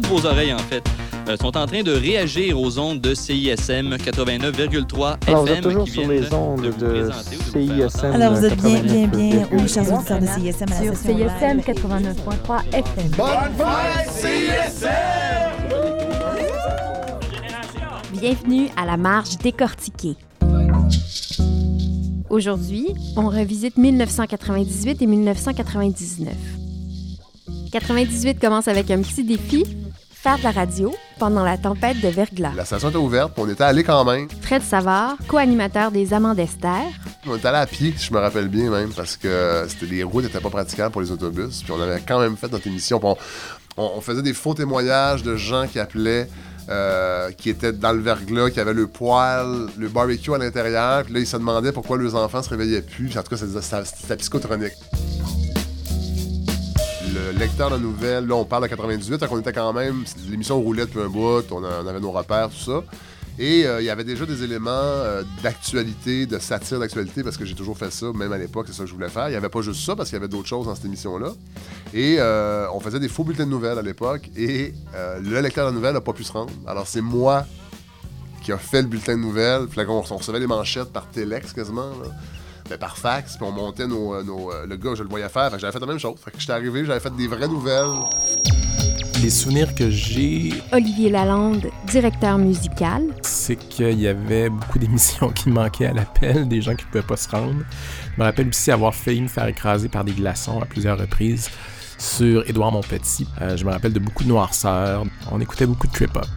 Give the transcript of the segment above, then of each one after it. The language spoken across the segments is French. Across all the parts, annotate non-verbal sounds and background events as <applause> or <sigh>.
toutes vos oreilles en fait, euh, sont en train de réagir aux ondes de CISM 89,3 Alors, vous êtes FM toujours qui sur les ondes de CISM. Alors, vous êtes bien, bien, bien, 89,3. oui, chers auditeurs de CISM, à la Sur CISM live. 89.3 FM. Bienvenue à la marge décortiquée. Aujourd'hui, on revisite 1998 et 1999. 98 commence avec un petit défi, faire de la radio pendant la tempête de verglas. La station était ouverte, puis on était allé quand même. Fred Savard, co-animateur des Amants d'Esther, On était allé à pied, si je me rappelle bien même, parce que c'était les routes n'étaient pas praticables pour les autobus. Puis on avait quand même fait notre émission. On, on- on faisait des faux témoignages de gens qui appelaient, euh, qui étaient dans le verglas, qui avaient le poêle, le barbecue à l'intérieur. Puis là, ils se demandaient pourquoi leurs enfants se réveillaient plus. Puis en tout cas, c'était psychotronique. Le lecteur de nouvelles, là, on parle de 98, donc on était quand même. L'émission roulait depuis un bout, on, avait nos repères, tout ça. Et euh, il y avait déjà des éléments euh, d'actualité, de satire d'actualité, parce que j'ai toujours fait ça, même à l'époque, c'est ça que je voulais faire. Il n'y avait pas juste ça, parce qu'il y avait d'autres choses dans cette émission-là. Et euh, on faisait des faux bulletins de nouvelles à l'époque, et le lecteur de nouvelles n'a pas pu se rendre. Alors c'est moi qui a fait le bulletin de nouvelles. Puis là, on, recevait les manchettes par téléx quasiment. Ben, par fax, puis on montait nos, euh, nos, euh, le gars, je le voyais faire, j'avais fait la même chose. Fait que j'étais arrivé, j'avais fait des vraies nouvelles. Les souvenirs que j'ai, Olivier Lalonde, directeur musical, c'est qu'il y avait beaucoup d'émissions <laughs> qui manquaient à l'appel, des gens qui ne pouvaient pas se rendre. Je me rappelle aussi avoir failli me faire écraser par des glaçons à plusieurs reprises sur Édouard Montpetit. Euh, je me rappelle de beaucoup de noirceur. On écoutait beaucoup de trip-hop.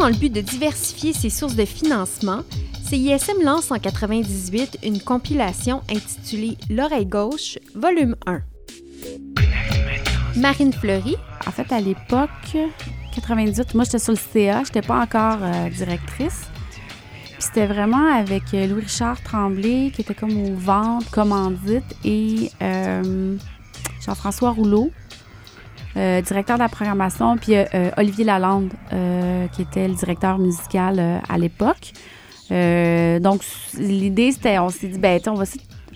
Dans le but de diversifier ses sources de financement, CISM lance en 98 une compilation intitulée L'oreille gauche, volume 1. Marine Fleury, En fait, à l'époque, 98, moi, j'étais sur le CA, j'étais pas encore euh, directrice. Puis c'était vraiment avec euh, Louis-Richard Tremblay, qui était comme aux ventes, commandite, et euh, Jean-François Rouleau, euh, directeur de la programmation, puis euh, euh, Olivier Lalande, qui était le directeur musical à l'époque. Donc, l'idée, c'était, on s'est dit, ben, on va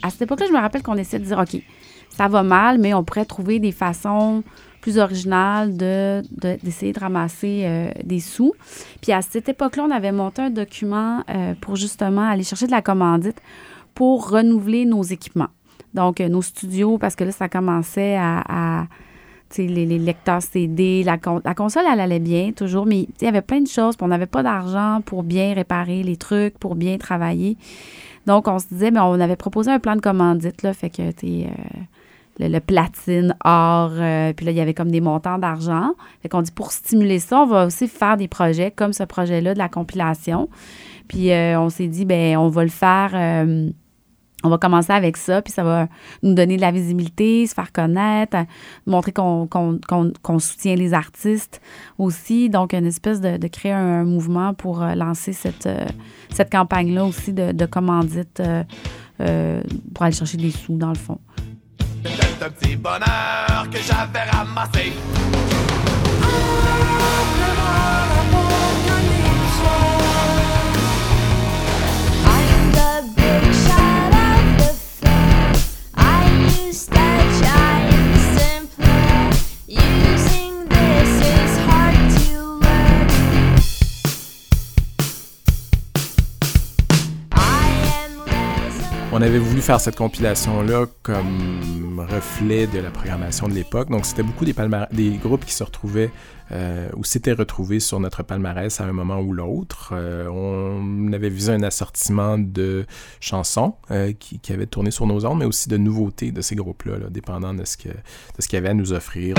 à cette époque-là, je me rappelle qu'on essayait de dire, OK, ça va mal, mais on pourrait trouver des façons plus originales de, de- d'essayer de ramasser des sous. Puis à cette époque-là, on avait monté un document pour justement aller chercher de la commandite pour renouveler nos équipements. Donc, nos studios, parce que là, ça commençait à... les, les lecteurs CD, la, con- la console, elle allait bien toujours, mais il y avait plein de choses, puis on n'avait pas d'argent pour bien réparer les trucs, pour bien travailler. Donc, on se disait, mais on avait proposé un plan de commandite, là, fait que, tu euh, le, platine, or, euh, puis là, il y avait comme des montants d'argent. Fait qu'on dit, pour stimuler ça, on va aussi faire des projets comme ce projet-là de la compilation. Puis euh, on s'est dit, ben on va le faire, on va commencer avec ça, puis ça va nous donner de la visibilité, se faire connaître, montrer qu'on soutient les artistes aussi. Donc, une espèce de, de créer un, mouvement pour euh, lancer cette, euh, cette campagne-là aussi de, de commandite euh, pour aller chercher des sous, dans le fond. C'est un petit bonheur que j'avais ramassé. I used On avait voulu faire cette compilation-là comme reflet de la programmation de l'époque. Donc, c'était beaucoup des, groupes qui se retrouvaient euh, ou s'étaient retrouvés sur notre palmarès à un moment ou l'autre. Euh, on avait visé un assortiment de chansons euh, qui, avaient tourné sur nos ondes, mais aussi de nouveautés de ces groupes-là, là, dépendant de ce que- de ce qu'il y avait à nous offrir.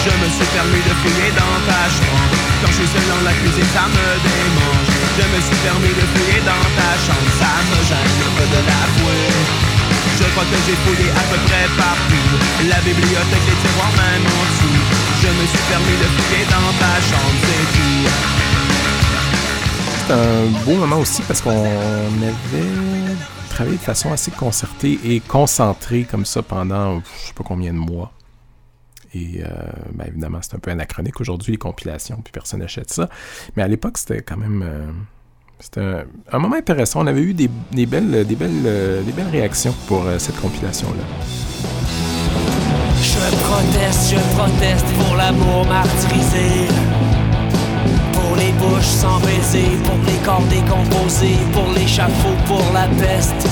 Je me suis permis de fouiller dans ta chambre. Quand je suis seul dans la cuisine, ça me démange. Je me suis permis de fouiller dans ta chambre. Ça me gêne peu de l'avouer. Je crois que j'ai fouillé à peu près partout. La bibliothèque, les tiroirs, même en. Je me suis permis de fouiller dans ta chambre, c'est tout. C'est un beau moment aussi parce qu'on avait travaillé de façon assez concertée et concentrée comme ça pendant je sais pas combien de mois. Et euh, ben, évidemment, c'est un peu anachronique aujourd'hui, les compilations, puis personne n'achète ça. Mais à l'époque, c'était quand même. euh, c'était un, un moment intéressant. On avait eu des, des belles, des, belles, euh, des belles réactions pour euh, cette compilation-là. Je proteste, je proteste pour l'amour martyrisé. Pour les bouches sans baiser, pour les corps décomposés, pour l'échafaud, pour la peste.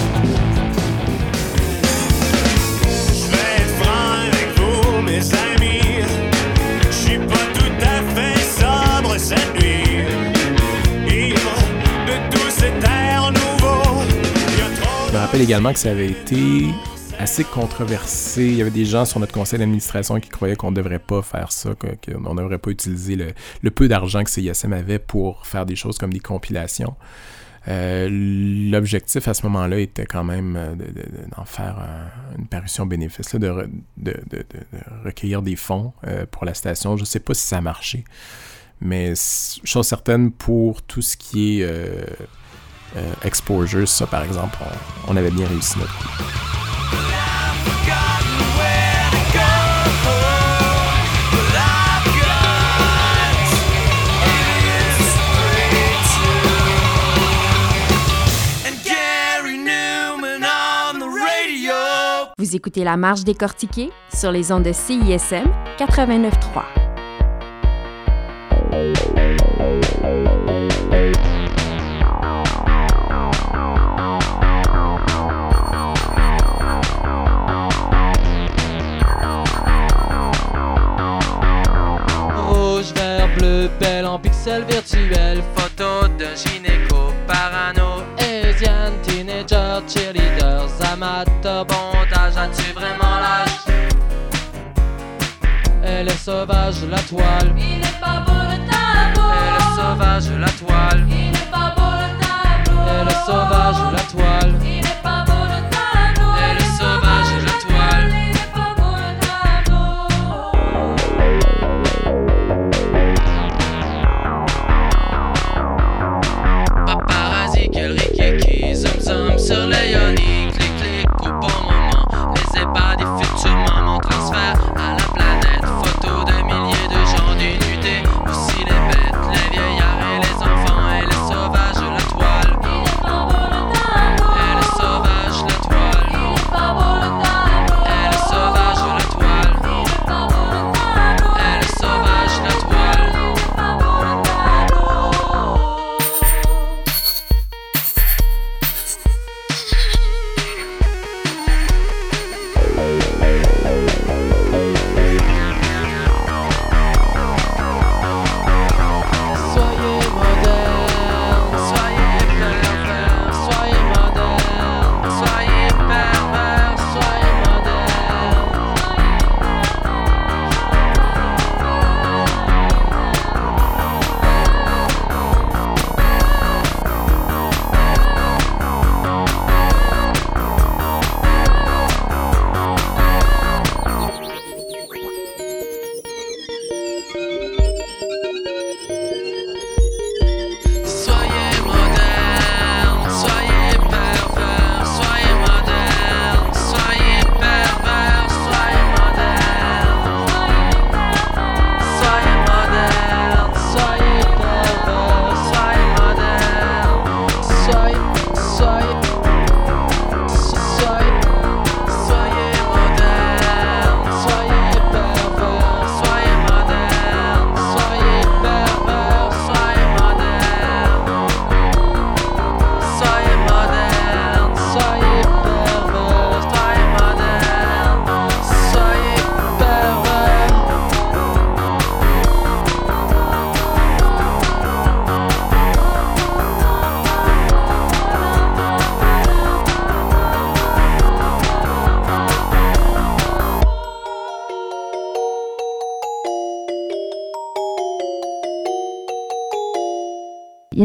Rappelle également que ça avait été assez controversé. Il y avait des gens sur notre conseil d'administration qui croyaient qu'on ne devrait pas faire ça, qu'on ne devrait pas utiliser le, peu d'argent que CISM avait pour faire des choses comme des compilations. Euh, L'objectif à ce moment-là était quand même euh, de- de- d'en faire un- une parution bénéfice, là, de, re- de- de- de- de recueillir des fonds euh, pour la station. Je ne sais pas si ça a marché, mais chose certaine, pour tout ce qui est exposure, ça par exemple, on, avait bien réussi notre coup. Vous écoutez La Marche décortiquée sur les ondes de CISM 89.3. pixels virtuels. Photo de gynéco, parano, Asian, teenager, cheerleaders, amateurs, bondage. As-tu vraiment l'âge? Elle est sauvage, la toile. Il est pas beau le tableau. Elle est sauvage, la toile. Il est pas beau le tableau. Elle est sauvage, la toile. Il est pas beau le tableau. Elle est sauvage, la toile.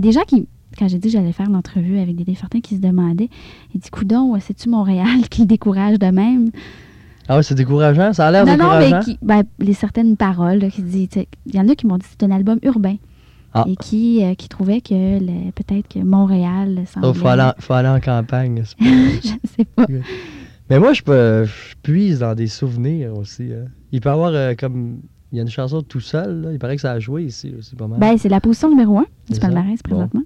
Des gens qui, quand j'ai dit que j'allais faire l'entrevue avec des défortins qui se demandaient, ils disent Coudon, c'est-tu Montréal <laughs> qui le décourage de même? Ah ouais, c'est décourageant. Ça a l'air Non, non, décourageant. mais qui, ben, les certaines paroles, là, qui disent, il y en a qui m'ont dit c'est un album urbain. Ah. et qui, euh, qui trouvait que peut-être que Montréal Il semblait... faut, aller en, faut aller en campagne. pas- <laughs> Je sais pas. Mais moi, je, peux, je puise dans des souvenirs aussi. hein. Il peut y avoir euh, comme. Il y a une chanson tout seul. là. Il paraît que ça a joué ici aussi pas mal. Ben, c'est la position numéro un C'est du palmarès Bon. présentement.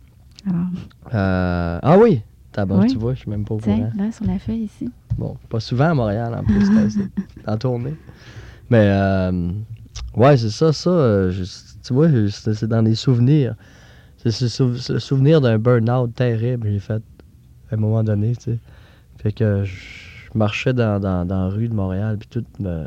Alors, Euh, ah oui! Oui. tu vois, je suis même pas au courant. là, sur la feuille ici. Bon, pas souvent à Montréal en plus, c'est- c'est en tournée. Mais euh, ouais, c'est ça, ça. euh, je- tu vois, c'est c'est dans des souvenirs. C'est c'est sou- c'est le souvenir d'un burn-out terrible que j'ai fait à un moment donné, tu sais. Fait que je marchais dans, dans, dans la rue de Montréal, puis tout me...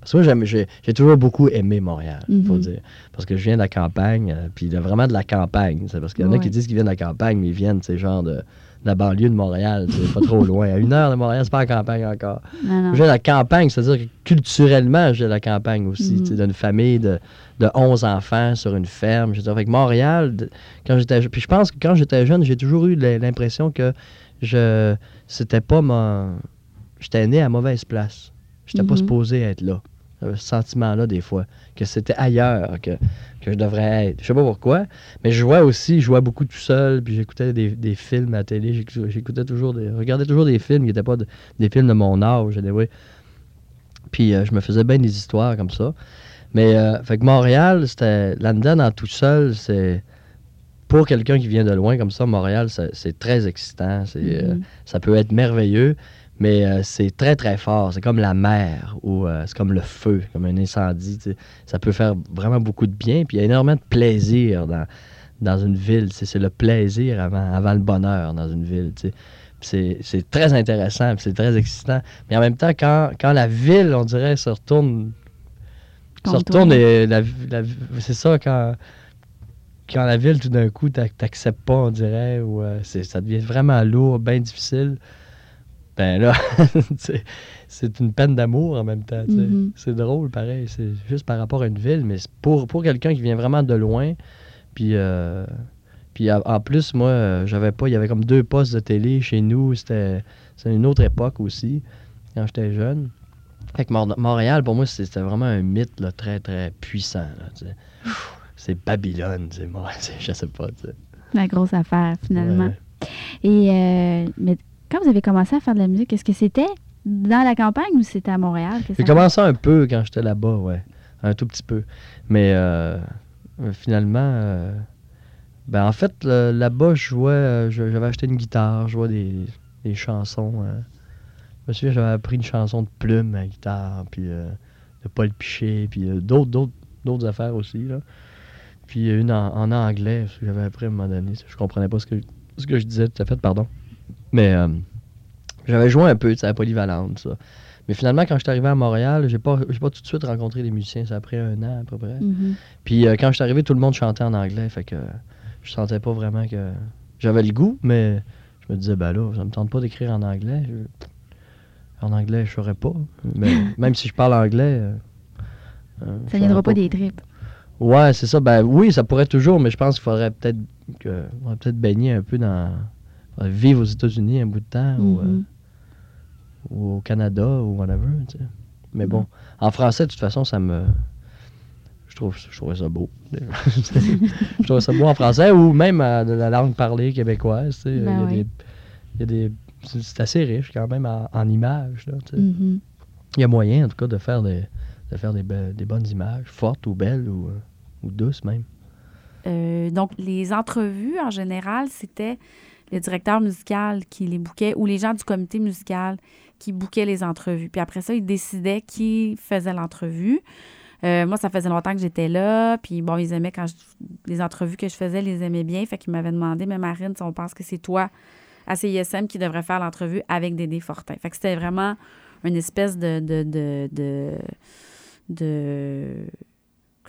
Parce que moi, j'ai j'ai toujours beaucoup aimé Montréal, faut Mhm. dire. Parce que je viens de la campagne, euh, puis de- vraiment de la campagne. C'est parce qu'il y en a Ouais. qui disent qu'ils viennent de la campagne, mais ils viennent, c'est genre de, de la banlieue de Montréal, c'est pas trop loin. À une heure de Montréal, c'est pas la campagne encore. <laughs> Je viens de la campagne, c'est-à-dire que culturellement, viens de la campagne aussi. Tu sais, D'une famille de, de 11 enfants sur une ferme. Je dire, avec Montréal, quand j'étais Puis je pense que quand j'étais jeune, j'ai toujours eu l'impression que je c'était pas mon. J'étais né à mauvaise place. J'étais pas Mhm. supposé être là. J'avais ce sentiment-là, des fois, que c'était ailleurs que, que je devrais être. Je sais pas pourquoi, mais je jouais aussi, je jouais beaucoup tout seul, puis j'écoutais des, des films à la télé. J'écou- J'écoutais toujours des. regardais toujours des films qui n'étaient pas de- des films de mon âge. anyway. Puis euh, je me faisais bien des histoires comme ça. Mais, euh, fait que Montréal, c'était. Là-dedans, dans tout seul, c'est. Pour quelqu'un qui vient de loin comme ça, Montréal, c'est très excitant. c'est, euh, Mhm. ça peut être merveilleux, mais euh, c'est très, très fort. C'est comme la mer ou euh, c'est comme le feu, comme un incendie. Ça peut faire vraiment beaucoup de bien. Puis il y a énormément de plaisir dans, dans une ville. C'est le plaisir avant, avant le bonheur dans une ville. C'est très intéressant, c'est très excitant. Mais en même temps, quand, quand la ville, on dirait, se retourne. Se retourne toi. et la, la- c'est ça, quand, quand la ville, tout d'un coup, t'ac- t'acceptes pas, on dirait, ou euh, ça devient vraiment lourd, bien difficile. Ben là, <laughs> c'est- c'est une peine d'amour en même temps. Mhm. C'est drôle, pareil. C'est juste par rapport à une ville, mais pour, pour quelqu'un qui vient vraiment de loin, puis. euh, puis en- plus, moi, j'avais pas. Il y avait comme deux postes de télé chez nous. C'était une autre époque aussi, quand j'étais jeune. Fait que Montréal, pour moi, c'était vraiment un mythe là, très, très puissant. C'est Babylone, moi, <laughs> je sais pas. tu sais. La grosse affaire, finalement. Ouais. Et euh, mais quand vous avez commencé à faire de la musique, est-ce que c'était dans la campagne ou c'était à Montréal? J'ai commencé un peu quand j'étais là-bas, ouais. Un tout petit peu. Mais euh, euh, finalement, euh, ben en fait, là-bas, je jouais, j'avais acheté une guitare, je jouais des, des chansons. Je me souviens, j'avais appris une chanson de Plume à la guitare, puis de Paul Piché, puis d'autres, d'autres, affaires aussi, là. Puis une en, en anglais, j'avais appris à un moment donné. Je comprenais pas ce que, ce que je disais tout à fait, pardon. Mais euh, j'avais joué un peu, tu sais, à Polyvalente, ça. Mais finalement, quand je suis arrivé à Montréal, j'ai pas, j'ai pas tout de suite rencontré des musiciens. Ça a pris un an à peu près. Mhm. Puis euh, quand je suis arrivé, tout le monde chantait en anglais. Fait que je sentais pas vraiment que. J'avais le goût, mais je me disais, ben là, ça me tente pas d'écrire en anglais. Je- En anglais, je saurais pas. Mais <laughs> même si je parle anglais. euh, euh, Ça viendra pas des tripes. Ouais, c'est ça. Ben oui, ça pourrait toujours, mais je pense qu'il faudrait peut-être que on va peut-être baigner un peu dans vivre aux États-Unis un bout de temps ou, euh, Mhm. ou au Canada ou whatever. tu sais. Mais bon, en français, de toute façon, ça me je trouve je trouvais ça beau. <laughs> je trouvais ça beau en français ou même euh, de la langue parlée québécoise. tu sais. Il y a Ben des- il y a des c'est c'est assez riche quand même en, en images. là, tu sais. Mhm. Il y a moyen, en tout cas, de faire des, de faire des, be- des bonnes images, fortes ou belles ou, euh, ou douces même. Euh, donc, les entrevues, en général, c'était le directeur musical qui les bouquait ou les gens du comité musical qui bouquaient les entrevues. Puis après ça, ils décidaient qui faisait l'entrevue. Euh, moi, ça faisait longtemps que j'étais là. Puis bon, ils aimaient quand les entrevues que je faisais, les aimaient bien. Fait qu'ils m'avaient demandé, mais Marine, si on pense que c'est toi à qui devrait faire l'entrevue avec Dédé Fortin. Fait que c'était vraiment une espèce de, de, de-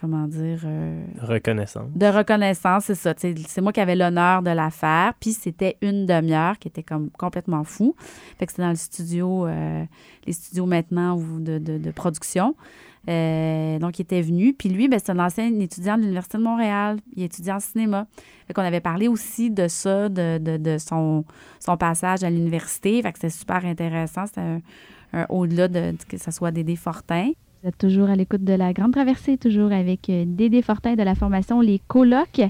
comment dire. euh, Reconnaissance. de reconnaissance, c'est ça. C'est moi qui avais l'honneur de la faire. Puis c'était une demi-heure qui était comme complètement fou. Fait que c'était dans le studio, euh, les studios maintenant ou de, de- de production. Euh, donc, il était venu. Puis lui, ben, c'est un ancien étudiant de l'Université de Montréal. Il étudiait en cinéma. Fait qu'on avait parlé aussi de ça, de, de- de son, son passage à l'université. Fait que c'était super intéressant. C'était au-delà de que ce soit Dédé Fortin. Vous êtes toujours à l'écoute de la Grande Traversée, toujours avec euh, Dédé Fortin de la formation Les Colocs.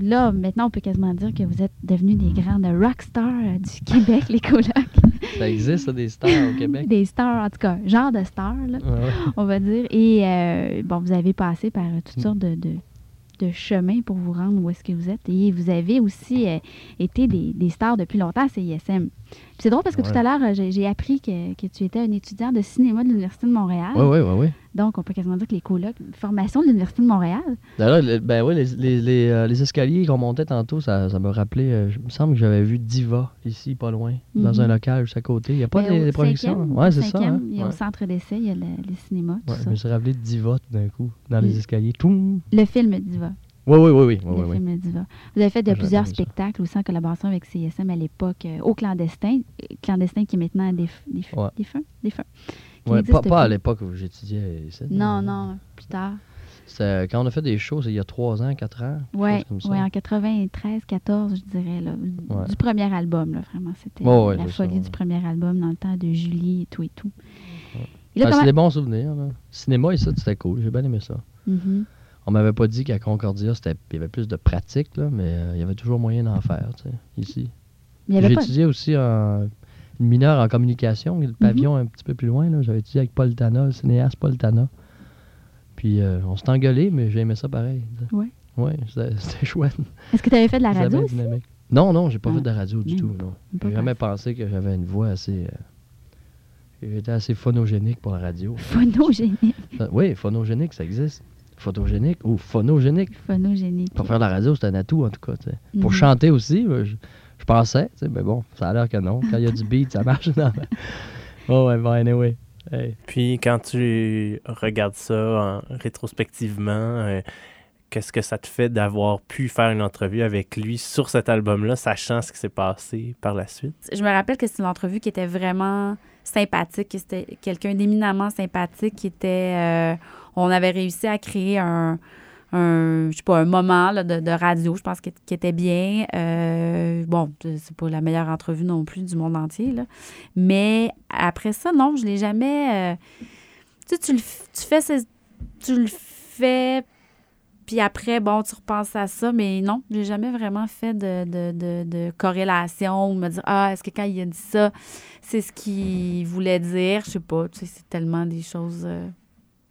Là, maintenant, on peut quasiment dire que vous êtes devenus des grandes rockstars euh, du <laughs> Québec, les Colocs. Ça existe, ça, des stars au Québec? <laughs> Des stars, en tout cas, genre de stars, là, Ouais, on va dire. Et euh, bon, vous avez passé par toutes sortes de, de, de chemins pour vous rendre où est-ce que vous êtes. Et vous avez aussi euh, été des, des stars depuis longtemps à CISM. C'est drôle parce que tout à l'heure, euh, j'ai appris que, que tu étais un étudiant de cinéma de l'Université de Montréal. Oui, oui, oui, oui. Donc, on peut quasiment dire que les colocs, formation de l'Université de Montréal. D'ailleurs, le- ben oui, les, les, les, euh, les escaliers qu'on montait tantôt, ça, ça me rappelait. euh, je- il me semble que j'avais vu Diva ici, pas loin, dans Mhm. un local juste à côté. Il n'y a pas Ben, des, des projections. au c'est ça. hein? Il y a Ouais. au centre d'essai, il y a le, les cinémas, tout Ouais, ça. je me suis rappelé de Diva tout d'un coup, dans les escaliers. Toum! Le film Diva. Oui, oui, oui, oui. oui, le oui, oui. film Diva. Vous avez fait de J'aime plusieurs spectacles aussi en collaboration avec CSM à l'époque euh, au Clandestin. Clandestin qui est maintenant des déf- Ouais. défunt. défunt. Qui Ouais, pas, pas à l'époque où j'étudiais ici. Non, non, plus tard. C'était quand on a fait des shows, c'est il y a trois ans, quatre ans. quelque Oui, ouais, en 93, 14, je dirais, là, Ouais. du premier album, là, vraiment. C'était ouais, la c'est folie ça, du premier album dans le temps de Julie et tout et tout. Et là, Ah, comment- C'est des bons souvenirs. Là. Cinéma, et ça, c'était cool. J'ai bien aimé ça. Mhm. On m'avait pas dit qu'à Concordia, c'était- il y avait plus de pratique, là, mais euh, il y avait toujours moyen d'en faire, tu sais, ici. Mais il y avait J'ai pas- étudié aussi en, une mineure en communication, le pavillon un petit peu plus loin. là. J'avais étudié avec Paul Tana, le cinéaste Paul Tana. Puis euh, on s'est engueulé, mais j'ai aimé ça pareil. Ouais. Ouais, <laughs> c'était chouette. Est-ce que tu avais fait de la radio aussi? Non, non, j'ai pas Ah, fait de radio du tout. non. J'ai jamais pensé que j'avais une voix assez. euh, J'étais assez phonogénique pour la radio. Phonogénique. Ça- Oui, phonogénique, ça existe. Photogénique ou phonogénique. Phonogénique. Pour faire de la radio, c'est un atout, en tout cas. Pour Mhm. chanter aussi, euh, je, je pensais, tu sais, mais bon, ça a l'air que non. Quand il y a du beat, ça marche. <laughs> Non, mais- Oh, ouais, bon, anyway. Hey. Puis quand tu regardes ça en- rétrospectivement, euh, qu'est-ce que ça te fait d'avoir pu faire une entrevue avec lui sur cet album-là, sachant ce qui s'est passé par la suite? Je me rappelle que c'est une entrevue qui était vraiment sympathique, que c'était quelqu'un d'éminemment sympathique, qui était... euh, on avait réussi à créer un, un je sais pas, un moment là, de, de radio, je pense, qui, qui était bien. Euh, bon, c'est pas la meilleure entrevue non plus du monde entier, là. Mais après ça, non, je l'ai jamais... euh, tu sais, tu, le tu fais... tu le fais... Puis après, bon, tu repenses à ça, mais non, j'ai jamais vraiment fait de, de, de, de corrélation ou me dire Ah, est-ce que quand il a dit ça, c'est ce qu'il voulait dire? Je sais pas, tu sais, c'est tellement des choses euh,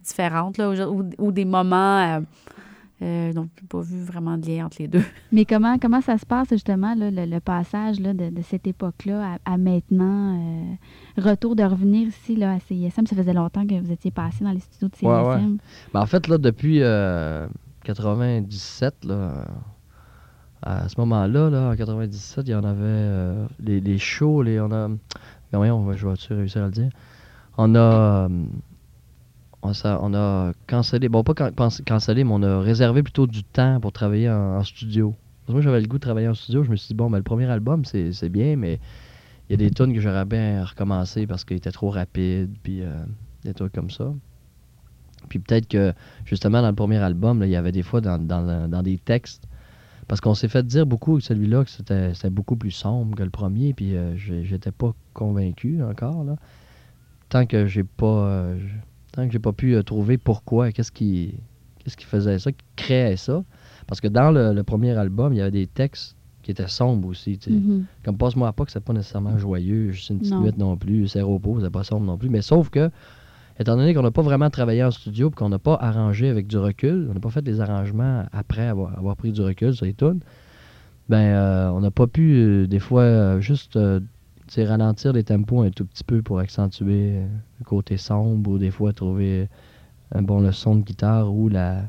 différentes, là, ou, ou des moments. Euh, donc, j'ai pas vu vraiment de lien entre les deux. <laughs> Mais comment, comment ça se passe, justement, là, le, le passage là, de, de cette époque-là à, à maintenant? euh, retour de revenir ici là, à CISM. Ça faisait longtemps que vous étiez passé dans les studios de CISM. Ouais, ouais. Ben, en fait, là, depuis euh, 97, là, euh, à ce moment-là, là, en 97, il y en avait euh, les, les shows, les, on a. voyons, je vais-tu réussir à le dire? On a. on, a cancellé, bon, pas can- can- cancellé, mais on a réservé plutôt du temps pour travailler en, studio. Parce que moi, j'avais le goût de travailler en studio. Je me suis dit, bon, ben, le premier album, c'est bien, mais il y a des tunes que j'aurais bien recommencé parce qu'il était trop rapide, puis euh, des trucs comme ça. Puis peut-être que, justement, dans le premier album, il y avait des fois dans, des textes, parce qu'on s'est fait dire beaucoup que celui-là, que c'était beaucoup plus sombre que le premier, puis euh, j'étais pas convaincu encore, là. Tant que j'ai pas... euh, tant que j'ai pas pu euh, trouver pourquoi, qu'est-ce qui, qu'est-ce qui faisait ça, qui créait ça. Parce que dans le, le premier album, il y avait des textes qui étaient sombres aussi, tu sais. Mhm. Comme Passe-moi pas que c'est pas nécessairement joyeux, juste une petite Non. nuit non plus, c'est repos, c'est pas sombre non plus. Mais sauf que, étant donné qu'on n'a pas vraiment travaillé en studio et qu'on n'a pas arrangé avec du recul, on n'a pas fait des arrangements après avoir, avoir pris du recul sur les tunes, ben euh, on n'a pas pu euh, des fois euh, juste euh, sais, ralentir les tempos un tout petit peu pour accentuer euh, le côté sombre ou des fois trouver un bon le son de guitare ou la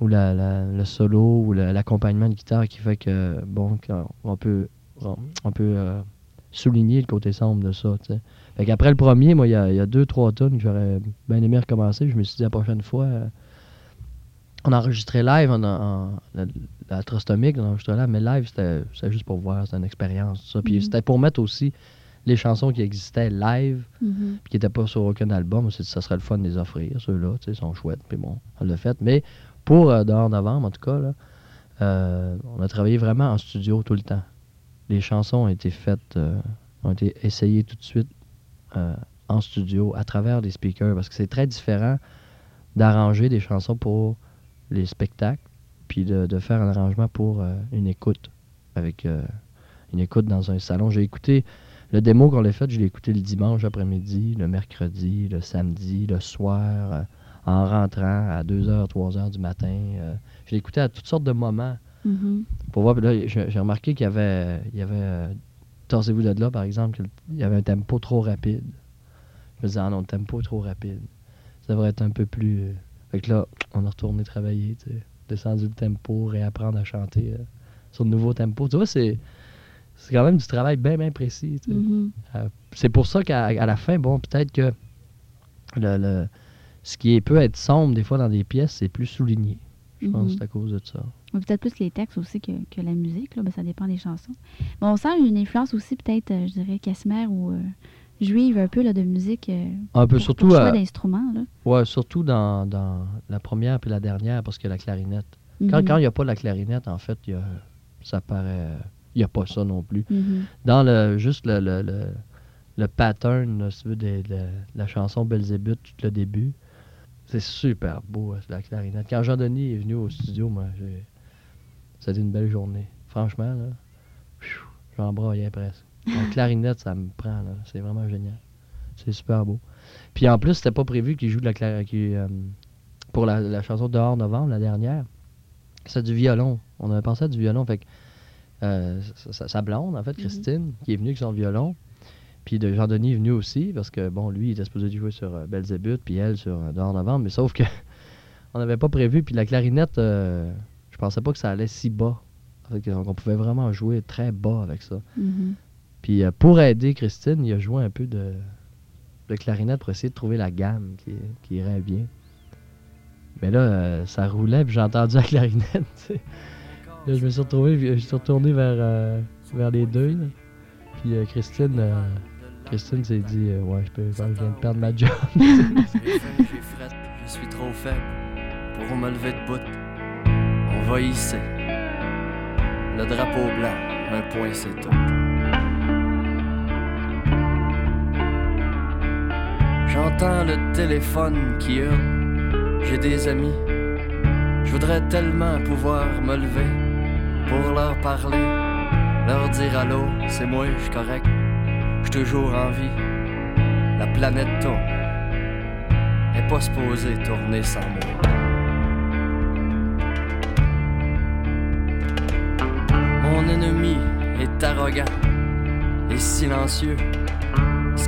ou le solo ou la- l'accompagnement de guitare qui fait que bon qu'on- on peut on, peut euh, souligner le côté sombre de ça tu sais. fait qu'après le premier moi il y a, y a deux trois tonnes j'aurais bien aimé recommencer je me suis dit la prochaine fois euh, on a enregistré live en, en- la, on a enregistré live, mais live, c'était juste pour voir, c'était une expérience, ça. Puis Mhm. c'était pour mettre aussi les chansons qui existaient live, Mhm. puis qui n'étaient pas sur aucun album. Ça serait le fun de les offrir, ceux-là, tu sais, ils sont chouettes, puis bon, on l'a fait. Mais pour euh, dehors novembre, en tout cas, là, euh, on a travaillé vraiment en studio tout le temps. Les chansons ont été faites, euh, ont été essayées tout de suite en studio à travers des speakers parce que c'est très différent d'arranger des chansons pour les spectacles puis de, de faire un arrangement pour euh, une écoute avec euh, une écoute dans un salon. J'ai écouté le démo qu'on l'a fait, je l'ai écouté le dimanche après-midi, le mercredi, le samedi, le soir, euh, en rentrant à 2h, 3h du matin. je l'ai écouté à toutes sortes de moments Mhm. pour voir. Puis là, j'ai remarqué qu'il y avait, il y avait Torsez-vous de là, par exemple, qu'il y avait un tempo trop rapide. Je me disais, ah non, le tempo est trop rapide. Ça devrait être un peu plus. Fait que là, on a retourné travailler, tu sais, descendu le tempo, réapprendre à chanter euh, sur le nouveau tempo. Tu vois, c'est. C'est quand même du travail bien, bien précis. tu sais. Mhm. Euh, c'est pour ça qu'à la fin, bon, peut-être que le, le- ce qui est- peut être sombre des fois dans des pièces, c'est plus souligné. Je pense Mhm. que c'est à cause de ça. Peut-être plus les textes aussi que, que la musique, là, ben, ça dépend des chansons. Mais on sent une influence aussi, peut-être, euh, je dirais, Casmer ou euh, juive un peu là, de musique. euh, Un peu, pour- surtout, Pour le choix euh, d'instruments, là. Ouais, surtout dans, dans la première puis la dernière, parce a la clarinette. Quand Mhm. quand il n'y a pas la clarinette, en fait, y a, ça paraît. Il n'y a pas ça non plus. Mhm. Dans le juste le, le, le, le pattern, là, si tu veux, de, de la chanson Belzébuth, tout le début, c'est super beau, hein, la clarinette. Quand Jean-Denis est venu au studio, moi, j'ai. C'était une belle journée. Franchement, là, j'en presque. La clarinette, ça me prend, là. C'est vraiment génial. C'est super beau. Puis en plus, c'était pas prévu qu'il joue de la clarinette. pour la, la chanson Dehors Novembre, la dernière. C'est du violon. On avait pensé à du violon. Fait que, euh, sa, sa- sa blonde, en fait, Christine, qui est venue avec son violon. Puis de Jean-Denis est venu aussi, parce que, bon, lui, il était supposé jouer sur euh, Belzébuth, puis elle sur euh, Dehors Novembre. Mais sauf que <laughs> on n'avait pas prévu. Puis la clarinette, euh, je pensais pas que ça allait si bas. Fait on pouvait vraiment jouer très bas avec ça. Mhm. Puis euh, pour aider Christine, il a joué un peu de, de clarinette pour essayer de trouver la gamme qui, qui irait bien. Mais là, euh, ça roulait, puis j'ai entendu la clarinette. Là, je me suis retrouvé, je suis retourné vers, euh, vers les deux. là. Puis euh, Christine, Christine s'est dit Ouais, je, peux, je viens de perdre ma job. <laughs> <laughs> Je suis trop faible pour me lever de bout. On va hisser le drapeau blanc, un point c'est tout. J'entends le téléphone qui hurle, j'ai des amis. Je voudrais tellement pouvoir me lever pour leur parler, leur dire allô, c'est moi, je suis correct, je toujours en vie. La planète tourne est pas supposée tourner sans moi. Mon ennemi est arrogant et silencieux.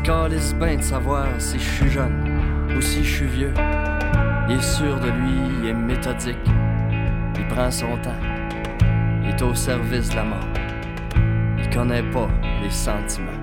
Calisse bien de savoir si je suis jeune ou si je suis vieux. Il est sûr de lui, il est méthodique. Il prend son temps. Il est au service de la mort. Il connaît pas les sentiments.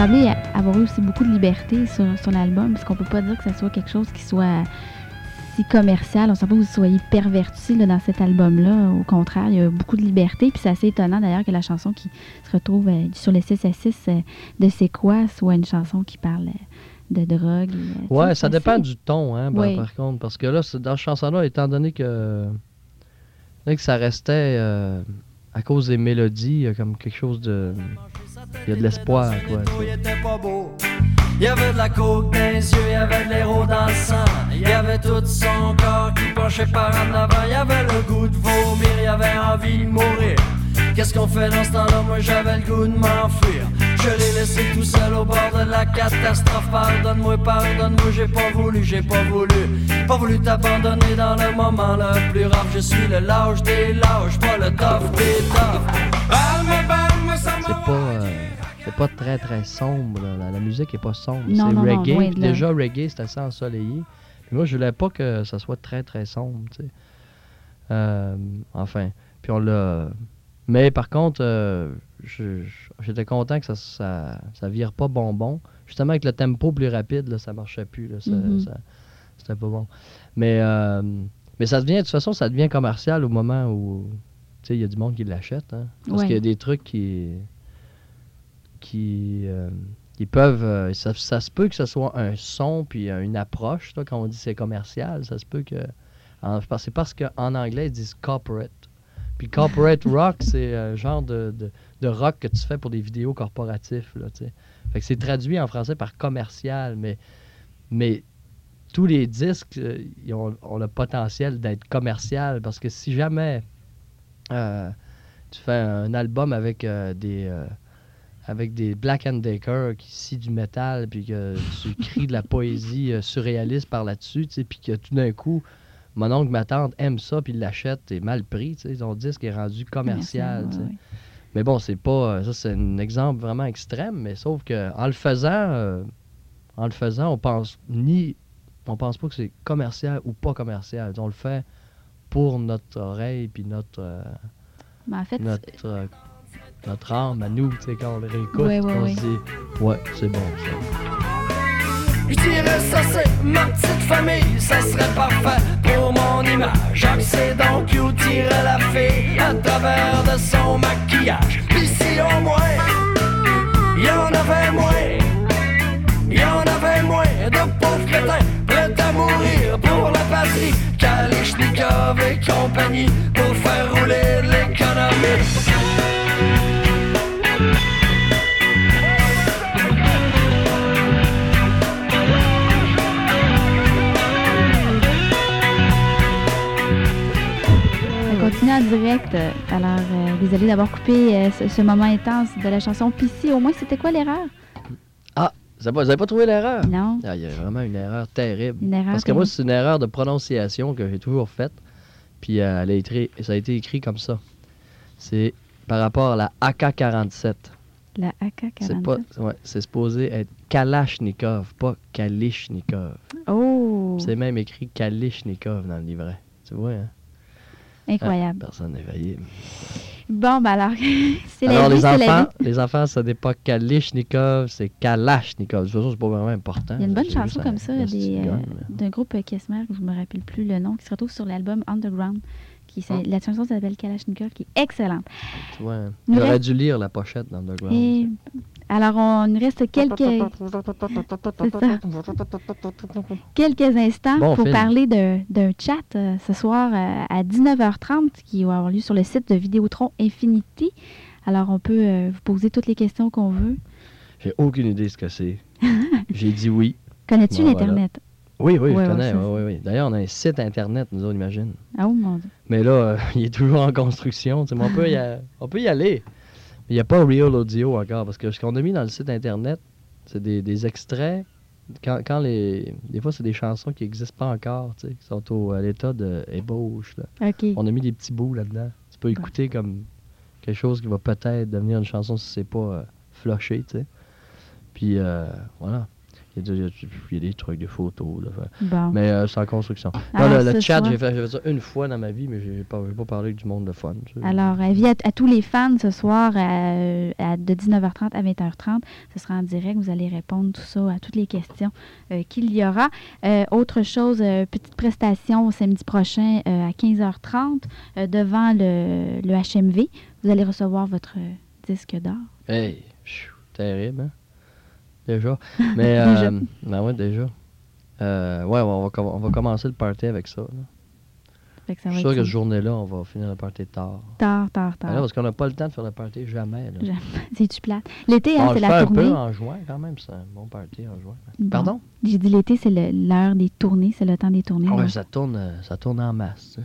Semblez avoir eu aussi beaucoup de liberté sur, sur l'album, parce qu'on peut pas dire que ce soit quelque chose qui soit si commercial. On sent pas que vous soyez perverti là, dans cet album-là. Au contraire, il y a beaucoup de liberté. Puis c'est assez étonnant d'ailleurs que la chanson qui se retrouve euh, sur les 6 à 6 euh, de C'est quoi soit une chanson qui parle euh, de drogue. et, Ouais, ça dépend assez- du ton, hein, par, Oui. par contre. Parce que là, dans cette chanson-là, étant donné que, que ça restait euh, à cause des mélodies, euh, comme quelque chose de. Il y a de l'espoir, quoi. Il. Il y avait de la coke dans les yeux, il y avait de l'héros dans le sang. Il y avait tout son corps qui penchait par en avant. Il y avait le goût de vomir, il y avait envie de mourir. Qu'est-ce qu'on fait dans ce temps-là? Moi j'avais le goût de m'enfuir. Je l'ai laissé tout seul au bord de la catastrophe. Pardonne-moi, pardonne-moi, j'ai pas voulu, j'ai pas voulu. Pas voulu t'abandonner dans le moment le plus rare. Je suis le lâche des lâches, pas le tough des toughs. C'est pas, euh, c'est pas très très sombre. là. La, la musique est pas sombre. Non, C'est non, non, reggae. là. déjà, reggae, c'est assez ensoleillé. Puis moi, je voulais pas que ça soit très très sombre. tu sais. Euh, enfin. Puis on l'a. Mais par contre, euh, je- je- j'étais content que ça, ça, ça vire pas bonbon. Justement, avec le tempo plus rapide, là, ça marchait plus. Là, ça- Mhm. ça- C'était pas bon. Mais, euh, mais ça devient, de toute façon, ça devient commercial au moment où il y a du monde qui l'achète. Hein, parce Ouais. qu'il y a des trucs qui. qui, euh, qui peuvent. euh, ça, ça se peut que ce soit un son puis une approche. là, quand on dit c'est commercial, ça se peut que. c'est parce qu'en anglais, ils disent corporate. Puis corporate <laughs> rock, c'est un genre de, de, de rock que tu fais pour des vidéos corporatifs. Là, fait que c'est traduit en français par commercial, mais, mais tous les disques euh, ils ont, ont le potentiel d'être commercial parce que si jamais euh, tu fais un album avec euh, des avec des Black and Decker qui scie du métal puis que tu <laughs> cries de la poésie surréaliste par là-dessus, puis que tout d'un coup mon oncle, ma tante aime ça puis l'achète, t'es mal pris, tu sais, ton disque est rendu commercial, ouais, ouais. Mais bon, c'est pas euh, ça c'est un exemple vraiment extrême, mais sauf que en le faisant euh, en le faisant, on pense ni on pense pas que c'est commercial ou pas commercial. On le fait pour notre oreille puis notre euh, Mais en fait, notre euh, notre âme à nous, tu sais, quand on le réécoute, Ouais, ouais, on ouais. se dit ouais, c'est bon ça. Je dirais ça c'est ma petite famille, ça serait parfait pour mon image. Donc où tirait la fille à travers de son maquillage. Ici au moins, y en avait moins, y en avait moins de pauvres crétins prêts à mourir pour la patrie. Kalishnikov et compagnie pour faire rouler l'économie. En direct. euh, Alors, euh, désolé d'avoir coupé euh, ce, ce moment intense de la chanson. Puis si, au moins, c'était quoi l'erreur? Ah, vous avez pas- trouvé l'erreur? Non. Ah, il y a vraiment une erreur terrible. Une erreur Parce que moi, c'est une erreur de prononciation que j'ai toujours faite. Puis euh, elle a été, ça a été écrit comme ça. C'est par rapport à la AK-47. La AK-47. C'est pas, ouais, c'est supposé être Kalachnikov, pas Kalishnikov. Oh! C'est même écrit Kalishnikov dans le livret. Tu vois, hein? Incroyable. Ah, personne n'est failli. Bon, ben alors, <laughs> c'est la Alors, vie, les la enfants, vie. les enfants, ça n'est pas Kalishnikov, c'est Kalachnikov. De toute façon, c'est pas vraiment important. Il y a une bonne chanson comme ça euh, d'un groupe euh, Kesmer, que je me rappelle plus le nom, qui se retrouve sur l'album Underground. Qui, Ah. La chanson s'appelle Kalashnikov, qui est excellente. Tu vois, hein. J'aurais dû lire la pochette d'Underground. Et alors, on il nous reste quelques, instants Bon pour film. parler de- d'un chat euh, ce soir euh, à 19h30 qui va avoir lieu sur le site de Vidéotron Infinity. Alors, on peut euh, vous poser toutes les questions qu'on veut. J'ai aucune idée ce que c'est. <laughs> J'ai dit oui. Connais-tu Bon, l'Internet? Oui, oui, Ouais, je connais. ça, ouais, ouais, ouais. D'ailleurs, on a un site Internet, nous on imagine. Ah, oh mon Dieu. Mais là, euh, <laughs> il est toujours en construction. tu sais, mais on, peut y a- on peut y aller. Il n'y a pas Real Audio encore. Parce que ce qu'on a mis dans le site Internet, c'est des, des extraits. Quand, quand les, des fois, c'est des chansons qui n'existent pas encore, tu sais, qui sont au, à l'état d'ébauche. On a mis des petits bouts là-dedans. Tu peux écouter comme quelque chose qui va peut-être devenir une chanson si c'est pas euh, tu sais. Puis euh, voilà. Il y, a, des- il y a des trucs, des photos. là, Bon. Mais euh, c'est en construction. Alors, Non, le, chat, j'ai fait, ça une fois dans ma vie, mais j'ai pas, j'ai pas parlé du monde de fun. tu sais. Alors, avis à, à tous les fans ce soir à, à- de 19h30 à 20h30. Ce sera en direct. Vous allez répondre tout ça à toutes les questions euh, qu'il y aura. Euh, autre chose, euh, petite prestation samedi prochain euh, à 15h30 euh, devant le, le HMV. Vous allez recevoir votre euh, disque d'or. Hey, terrible, hein? Déjà. <laughs> Mais, euh, ben ouais, déjà. Euh, ouais, on va, on va commencer le party avec ça. là. Fait que ça Je suis sûr que ça. ce journée-là, on va finir le party tard. Tard, tard, Ben tard. là, parce qu'on n'a pas le temps de faire le party jamais. Là. <laughs> C'est-tu plate? L'été, hein, on c'est le fait la un tournée. peu en juin quand même, c'est un bon party en juin. Bon. Pardon? J'ai dit l'été, c'est le- l'heure des tournées, c'est le temps des tournées. Ah là. ça tourne, euh, ça tourne en masse. sais.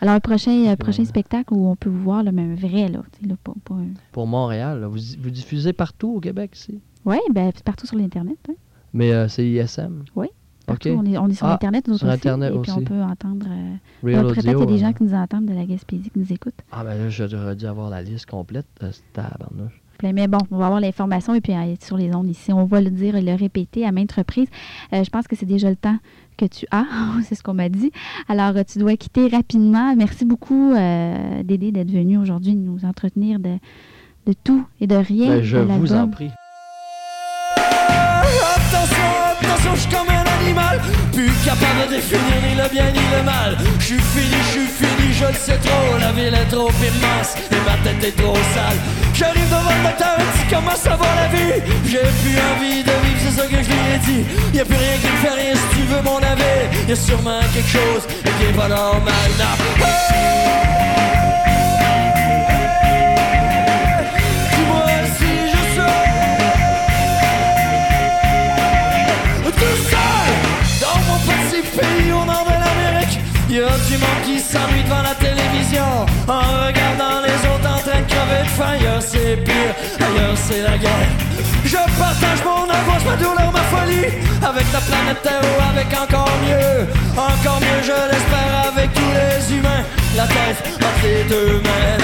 Alors, le prochain, euh, prochain spectacle où on peut vous voir, là, mais un vrai, là, là, pas, pas un- Pour Montréal, là, vous, vous diffusez partout au Québec ici? Oui, ben, c'est partout sur l'Internet. hein. Mais euh, c'est ISM? Oui. Partout, on, est, on est sur Ah, Internet, nous sur aussi. Internet et puis on aussi. peut entendre. euh, Real Peut-être qu'il y a des gens euh. qui nous entendent de la Gaspésie, qui nous écoutent. Ah ben là, j'aurais dû avoir la liste complète. Euh, tabarnouche. Mais bon, on va avoir l'information et puis sur les ondes ici. On va le dire et le répéter à maintes reprises. Euh, je pense que c'est déjà le temps que tu as. <laughs> c'est ce qu'on m'a dit. Alors, euh, tu dois quitter rapidement. Merci beaucoup, euh, Dédé, d'être venu aujourd'hui nous entretenir de, de tout et de rien. Ben, je de vous en prie. Comme un animal. Plus capable de définir ni le bien ni le mal. Je suis fini, je suis fini, je le sais trop. La ville est trop immense et ma tête est trop sale. J'arrive devant le dit comment ça va la vie? J'ai plus envie de vivre, c'est ça que je lui ai dit. Y a plus rien qui me fait rien si tu veux mon avis. Y a sûrement quelque chose qui est pas normal. Qui s'ennuie devant la télévision en regardant les autres en train de crever faim. Ailleurs c'est pire, ailleurs c'est la guerre. Je partage mon angoisse, ma douleur, ma folie avec la planète Terre ou avec encore mieux, encore mieux, je l'espère avec tous les humains. La tête entre les deux mains.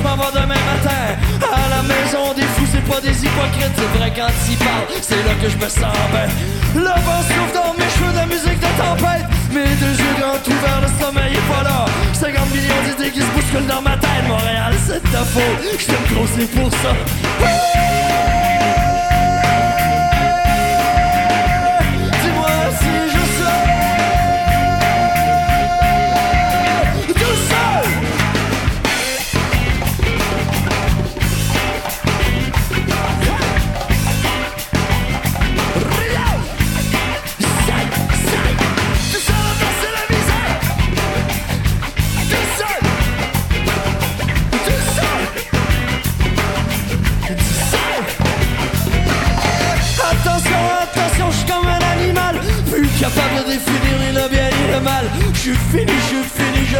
Je m'en vais demain matin. À la maison des fous, c'est pas des hypocrites. C'est vrai quand ils parlent, c'est là que je me sens bien. Le vent souffle dans mes cheveux de musique de tempête. Mes deux yeux grands ouverts, le sommeil est pas là. 50 millions d'idées qui se bousculent dans ma tête. Montréal, c'est de ta faute, je t'aime trop, c'est pour ça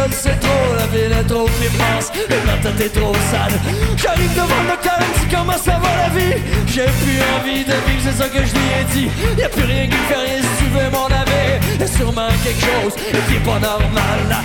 sais trop La ville est trop immense et ma tête est trop sale. J'arrive devant le docteur, il me dit comment ça va la vie. J'ai plus envie de vivre, c'est ça que je lui ai dit. Y'a plus rien qui fait rien si tu veux mon avis Y'a sûrement quelque chose qui est pas normal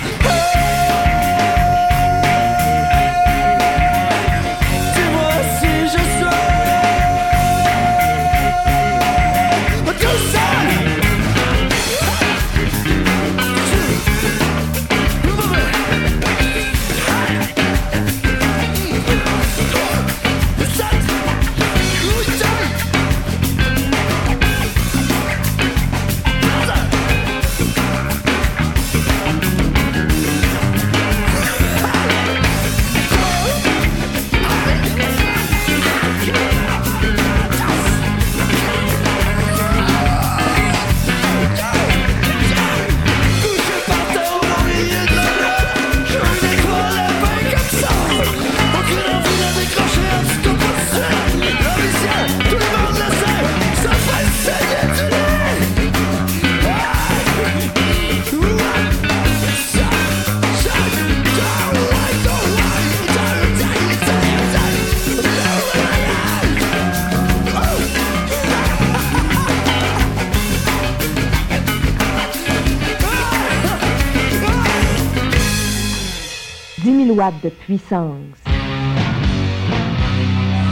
watts de puissance.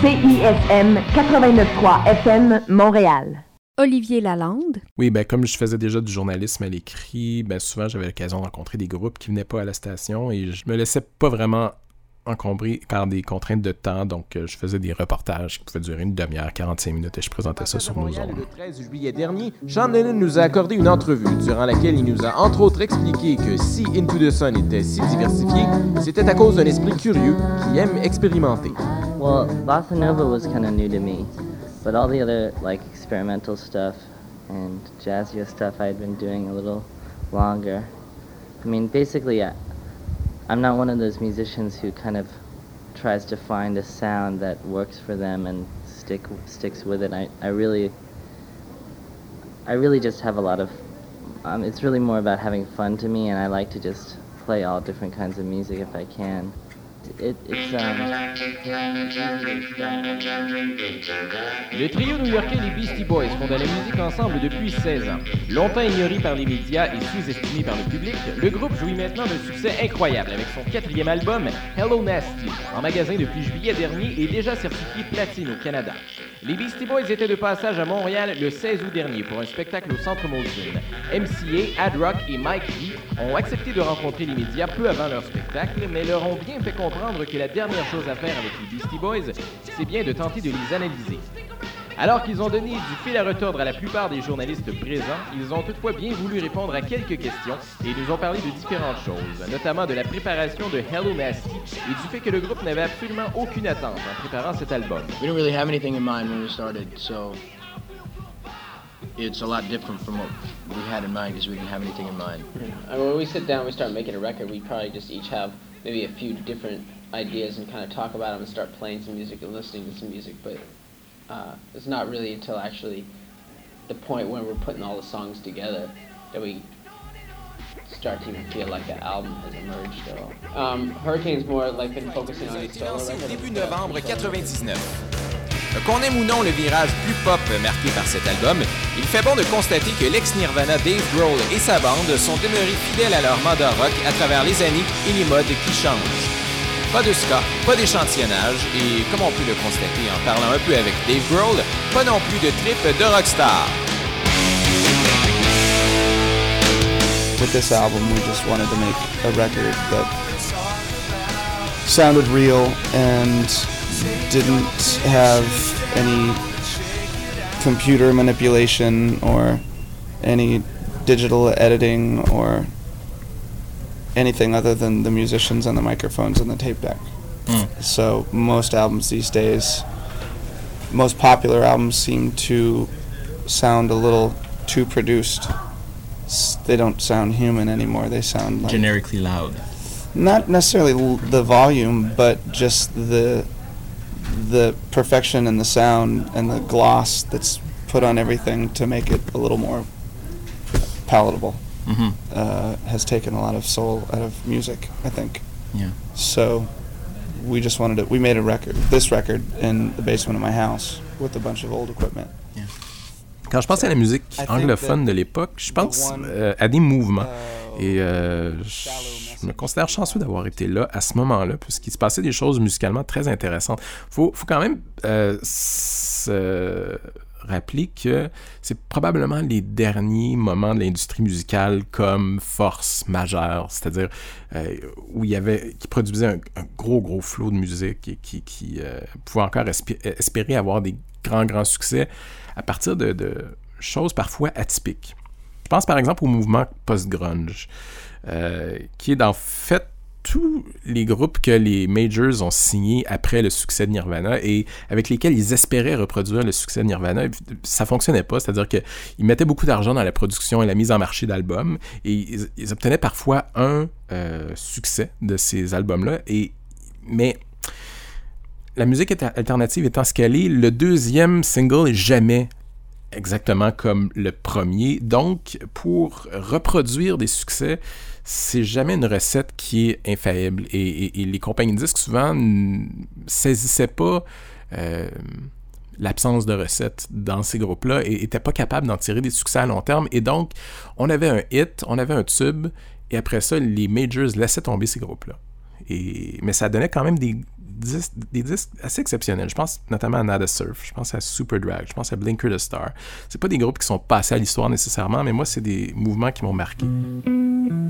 CISM 89.3 FM Montréal. Olivier Lalande. Oui, ben comme je faisais déjà du journalisme à l'écrit, ben souvent j'avais l'occasion de rencontrer des groupes qui venaient pas à la station et je me laissais pas vraiment encombré par des contraintes de temps, donc euh, je faisais des reportages qui pouvaient durer une demi-heure, 45 minutes et je présentais ça sur nos ondes. Le 13 juillet dernier, Sean Lennon nous a accordé une entrevue durant laquelle il nous a entre autres expliqué que si Into the Sun était si diversifié, c'était à cause d'un esprit curieux qui aime expérimenter. Well, Bossa Nova was kind of new to me, but all the other like experimental stuff and jazzier stuff I had been doing a little longer. I mean, basically, I'm not one of those musicians who kind of tries to find a sound that works for them and stick sticks with it. I, I really I really just have a lot of um, it's really more about having fun to me and I like to just play all different kinds of music if I can. Um, Le trio new-yorkais des Beastie Boys font de la musique ensemble depuis 16 ans. Longtemps ignoré par les médias et sous-estimé par le public, le groupe jouit maintenant d'un succès incroyable avec son quatrième album, Hello Nasty, en magasin depuis juillet dernier et déjà certifié platine au Canada. Les Beastie Boys étaient de passage à Montréal le 16 août dernier pour un spectacle au Centre Molson. MCA, Ad Rock et Mike V ont accepté de rencontrer les médias peu avant leur spectacle, mais leur ont bien fait comprendre que la dernière chose à faire avec les Beastie Boys, c'est bien de tenter de les analyser. Alors qu'ils ont donné du fil à retordre à la plupart des journalistes présents, ils ont toutefois bien voulu répondre à quelques questions et nous ont parlé de différentes choses, notamment de la préparation de Hello Nasty et du fait que le groupe n'avait absolument aucune attente en préparant cet album. We didn't really have anything in mind when we started, so it's a lot different from what we had in mind because we didn't have anything in mind. I mean, when we sit down, we start making a record. We probably just each have maybe a few different ideas and kind of talk about them and start playing some music and listening to some music. But uh, it's not really until actually the point when we're putting all the songs together that we start to even feel like the album has emerged. So, um, Hurricane's more like been focusing on its solo record. début novembre 99. Qu'on aime ou non le virage plus pop marqué par cet album, il fait bon de constater que l'ex-Nirvana Dave Grohl et sa bande sont demeurés fidèles à leur mandat rock à travers les années et les modes qui changent. Pas de ska, pas d'échantillonnage et, comme on peut le constater en parlant un peu avec Dave Grohl, pas non plus de trip de rockstar. With this album, we just wanted to make a record that sounded real and didn't have any computer manipulation or any digital editing or anything other than the musicians and the microphones and the tape deck. Mm. So most albums these days, most popular albums seem to sound a little too produced. S- They don't sound human anymore. They sound like Generically loud. not necessarily l- the volume, but just the the perfection and the sound and the gloss that's put on everything to make it a little more palatable. Mhm. Uh, has taken a lot of soul out of music, I think. Yeah. So we just wanted to. We made a record, this record, in the basement of my house with a bunch of old equipment. Quand je pense à la musique anglophone de l'époque, je pense euh, à des mouvements. Et euh, je je me considère chanceux d'avoir été là à ce moment-là, puisqu'il se passait des choses musicalement très intéressantes. faut, faut quand même euh, se rappeler que c'est probablement les derniers moments de l'industrie musicale comme force majeure, c'est-à-dire euh, où il y avait, qui produisait un, gros, gros flot de musique et qui, euh, pouvait encore espérer avoir des grands, grands succès à partir de, de choses parfois atypiques. Je pense par exemple au mouvement post-grunge, euh, qui est en fait tous les groupes que les majors ont signés après le succès de Nirvana et avec lesquels ils espéraient reproduire le succès de Nirvana. Ça fonctionnait pas, c'est-à-dire qu'ils mettaient beaucoup d'argent dans la production et la mise en marché d'albums et ils, obtenaient parfois un euh, succès de ces albums-là. Et mais la musique alternative étant ce le deuxième single est jamais exactement comme le premier. Donc, pour reproduire des succès, c'est jamais une recette qui est infaillible. Et, les compagnies de disques, souvent, ne saisissaient pas euh, l'absence de recettes dans ces groupes-là et n'étaient pas capables d'en tirer des succès à long terme. Et donc, on avait un hit, on avait un tube, et après ça, les majors laissaient tomber ces groupes-là. Et, mais ça donnait quand même des des disques assez exceptionnels. Je pense notamment à Nada Surf, je pense à Super Drag, je pense à Blinker the Star. C'est pas des groupes qui sont passés à l'histoire nécessairement, mais moi, c'est des mouvements qui m'ont marqué.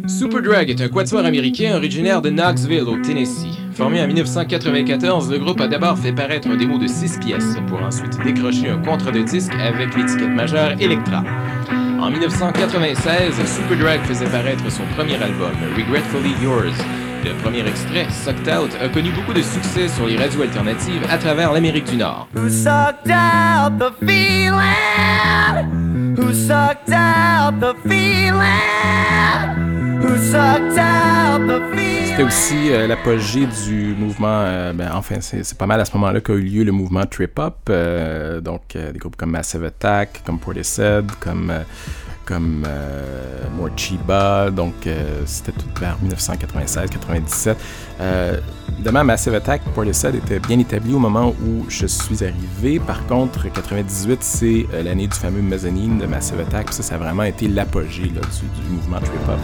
Superdrag est un quatuor américain originaire de Knoxville, au Tennessee. Formé en 1994, le groupe a d'abord fait paraître un démo de 6 pièces pour ensuite décrocher un contrat de disque avec l'étiquette majeure Elektra. En 1996, Superdrag faisait paraître son premier album, Regretfully Yours. Le premier extrait, Sucked Out, a connu beaucoup de succès sur les radios alternatives à travers l'Amérique du Nord. Who sucked out the feeling? Who sucked out the feeling? Who sucked out the feeling? C'était aussi euh, l'apogée du mouvement, euh, ben, enfin, c'est pas mal à ce moment-là qu'a eu lieu le mouvement trip-hop. euh, donc, euh, des groupes comme Massive Attack, comme Portishead, comme, euh, comme euh, Morchiba. Donc, euh, c'était tout vers 1996-97. Euh, évidemment, Massive Attack, Portishead était bien établi au moment où je suis arrivé. Par contre, 98, c'est euh, l'année du fameux Mezzanine de Massive Attack. Ça, ça a vraiment été l'apogée du, du mouvement trip-hop.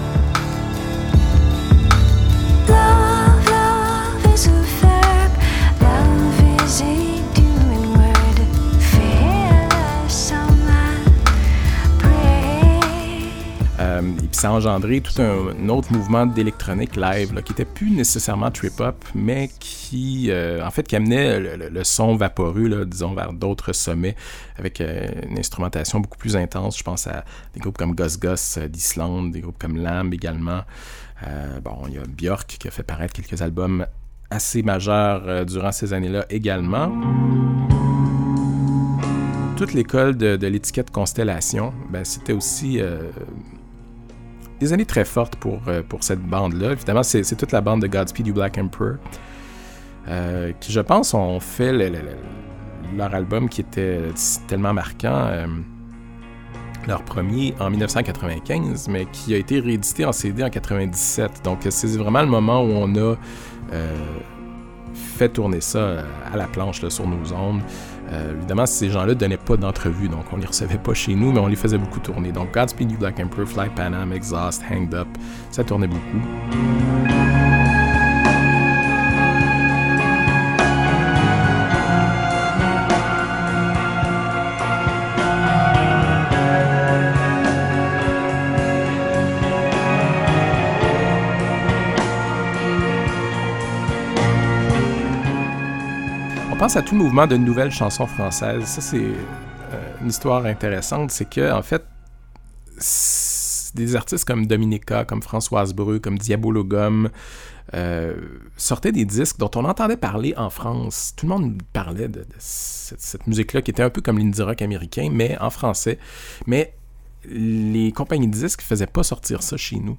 Ça a engendré tout un, autre mouvement d'électronique live qui était plus nécessairement trip-hop, mais qui, euh, en fait, qui amenait le, son vaporeux, là, disons, vers d'autres sommets avec euh, une instrumentation beaucoup plus intense. Je pense à des groupes comme Gus euh, d'Islande, des groupes comme Lamb également. Euh, bon, il y a Björk qui a fait paraître quelques albums assez majeurs euh, durant ces années-là également. Toute l'école de, l'étiquette Constellation, ben, c'était aussi euh, des années très fortes pour, euh, pour cette bande-là. Évidemment, c'est toute la bande de Godspeed You Black Emperor, euh, qui, je pense, ont fait le- le- le- leur album qui était tellement marquant. euh, leur premier en 1995, mais qui a été réédité en CD en 97. Donc c'est vraiment le moment où on a tourner ça euh, à la planche là, sur nos ondes. Euh, évidemment, ces gens-là ne donnaient pas d'entrevue, donc on les recevait pas chez nous, mais on les faisait beaucoup tourner. Donc Godspeed You Black Emperor, Fly Panam, Exhaust, Hanged Up, ça tournait beaucoup. Pense à tout mouvement de nouvelles chansons françaises. Ça, c'est euh, une histoire intéressante. C'est que, en fait, des artistes comme Dominica, comme Françoise Breu, comme Diabolo Gomme euh, sortaient des disques dont on entendait parler en France. Tout le monde parlait de, cette, musique-là qui était un peu comme l'indie rock américain, mais en français. Mais les compagnies de disques faisaient pas sortir ça chez nous.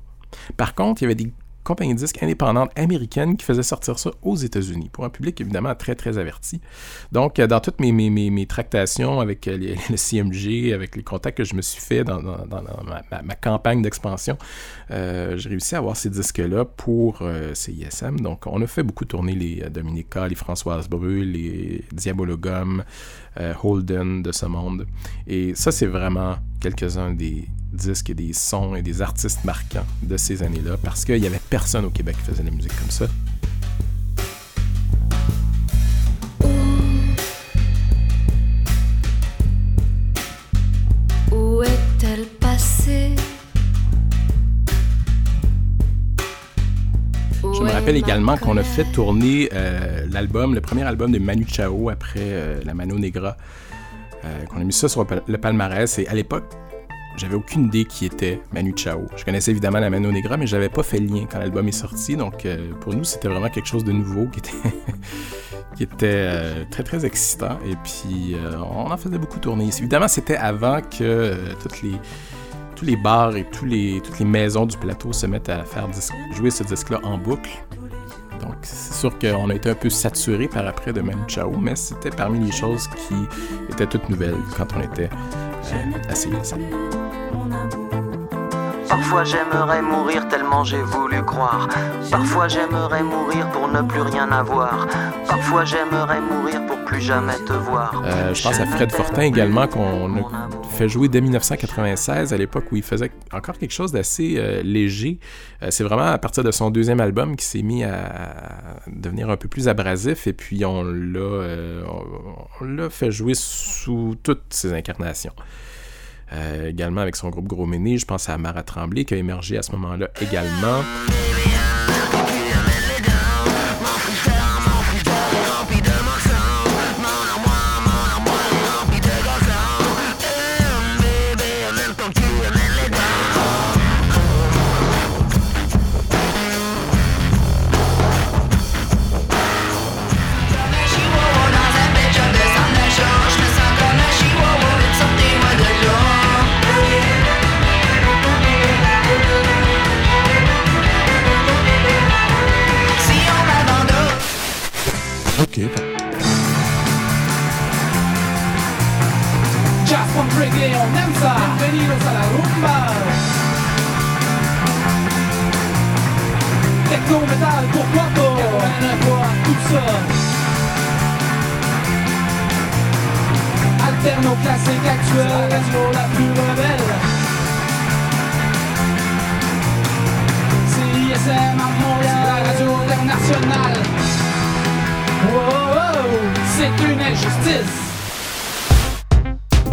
Par contre, il y avait des compagnies de disques indépendantes américaines qui faisaient sortir ça aux États-Unis, pour un public évidemment très très averti. Donc, euh, dans toutes mes, mes, mes, tractations avec euh, <laughs> le CMG, avec les contacts que je me suis fait dans, ma, campagne d'expansion, euh, j'ai réussi à avoir ces disques-là pour euh, CISM. Donc, on a fait beaucoup tourner les Dominica, les Françoise Breu, les Diabologum, Holden de ce monde. Et ça, c'est vraiment quelques-uns des disques et des sons et des artistes marquants de ces années-là parce qu'il n'y avait personne au Québec qui faisait de la musique comme ça. Je me rappelle également qu'on a fait tourner euh, l'album, le premier album de Manu Chao après euh, la Mano Negra, euh, qu'on a mis ça sur le palmarès. Et à l'époque, j'avais aucune idée qui était Manu Chao. Je connaissais évidemment la Mano Negra, mais j'avais pas fait le lien quand l'album est sorti. Donc euh, pour nous, c'était vraiment quelque chose de nouveau qui était, <laughs> euh, très très excitant. Et puis euh, on en faisait beaucoup tourner. Évidemment, c'était avant que toutes les tous les bars et tous les, toutes les maisons du plateau se mettent à faire jouer ce disque-là en boucle. Donc, c'est sûr qu'on a été un peu saturé par après de Manu Chao, mais c'était parmi les choses qui étaient toutes nouvelles quand on était euh, à CISM. Parfois j'aimerais mourir tellement j'ai voulu croire. Parfois j'aimerais mourir pour ne plus rien avoir. Parfois j'aimerais mourir pour plus jamais te voir. Euh, je pense à Fred Fortin également, qu'on a fait jouer dès 1996, à l'époque où il faisait encore quelque chose d'assez euh, léger. Euh, c'est vraiment à partir de son deuxième album qu'il s'est mis à devenir un peu plus abrasif, et puis on l'a fait jouer sous toutes ses incarnations. Euh, également avec son groupe Gros Méné, je pense à Mara Tremblay qui a émergé à ce moment-là également. One reggae, on aime ça. Bienvenidos a la rumba. Techno metal, pourquoi pas? 89 tout ça. Alterno classique actuel, la radio la plus rebelle. CISM à Montréal, la radio internationale. Wow, c'est une injustice.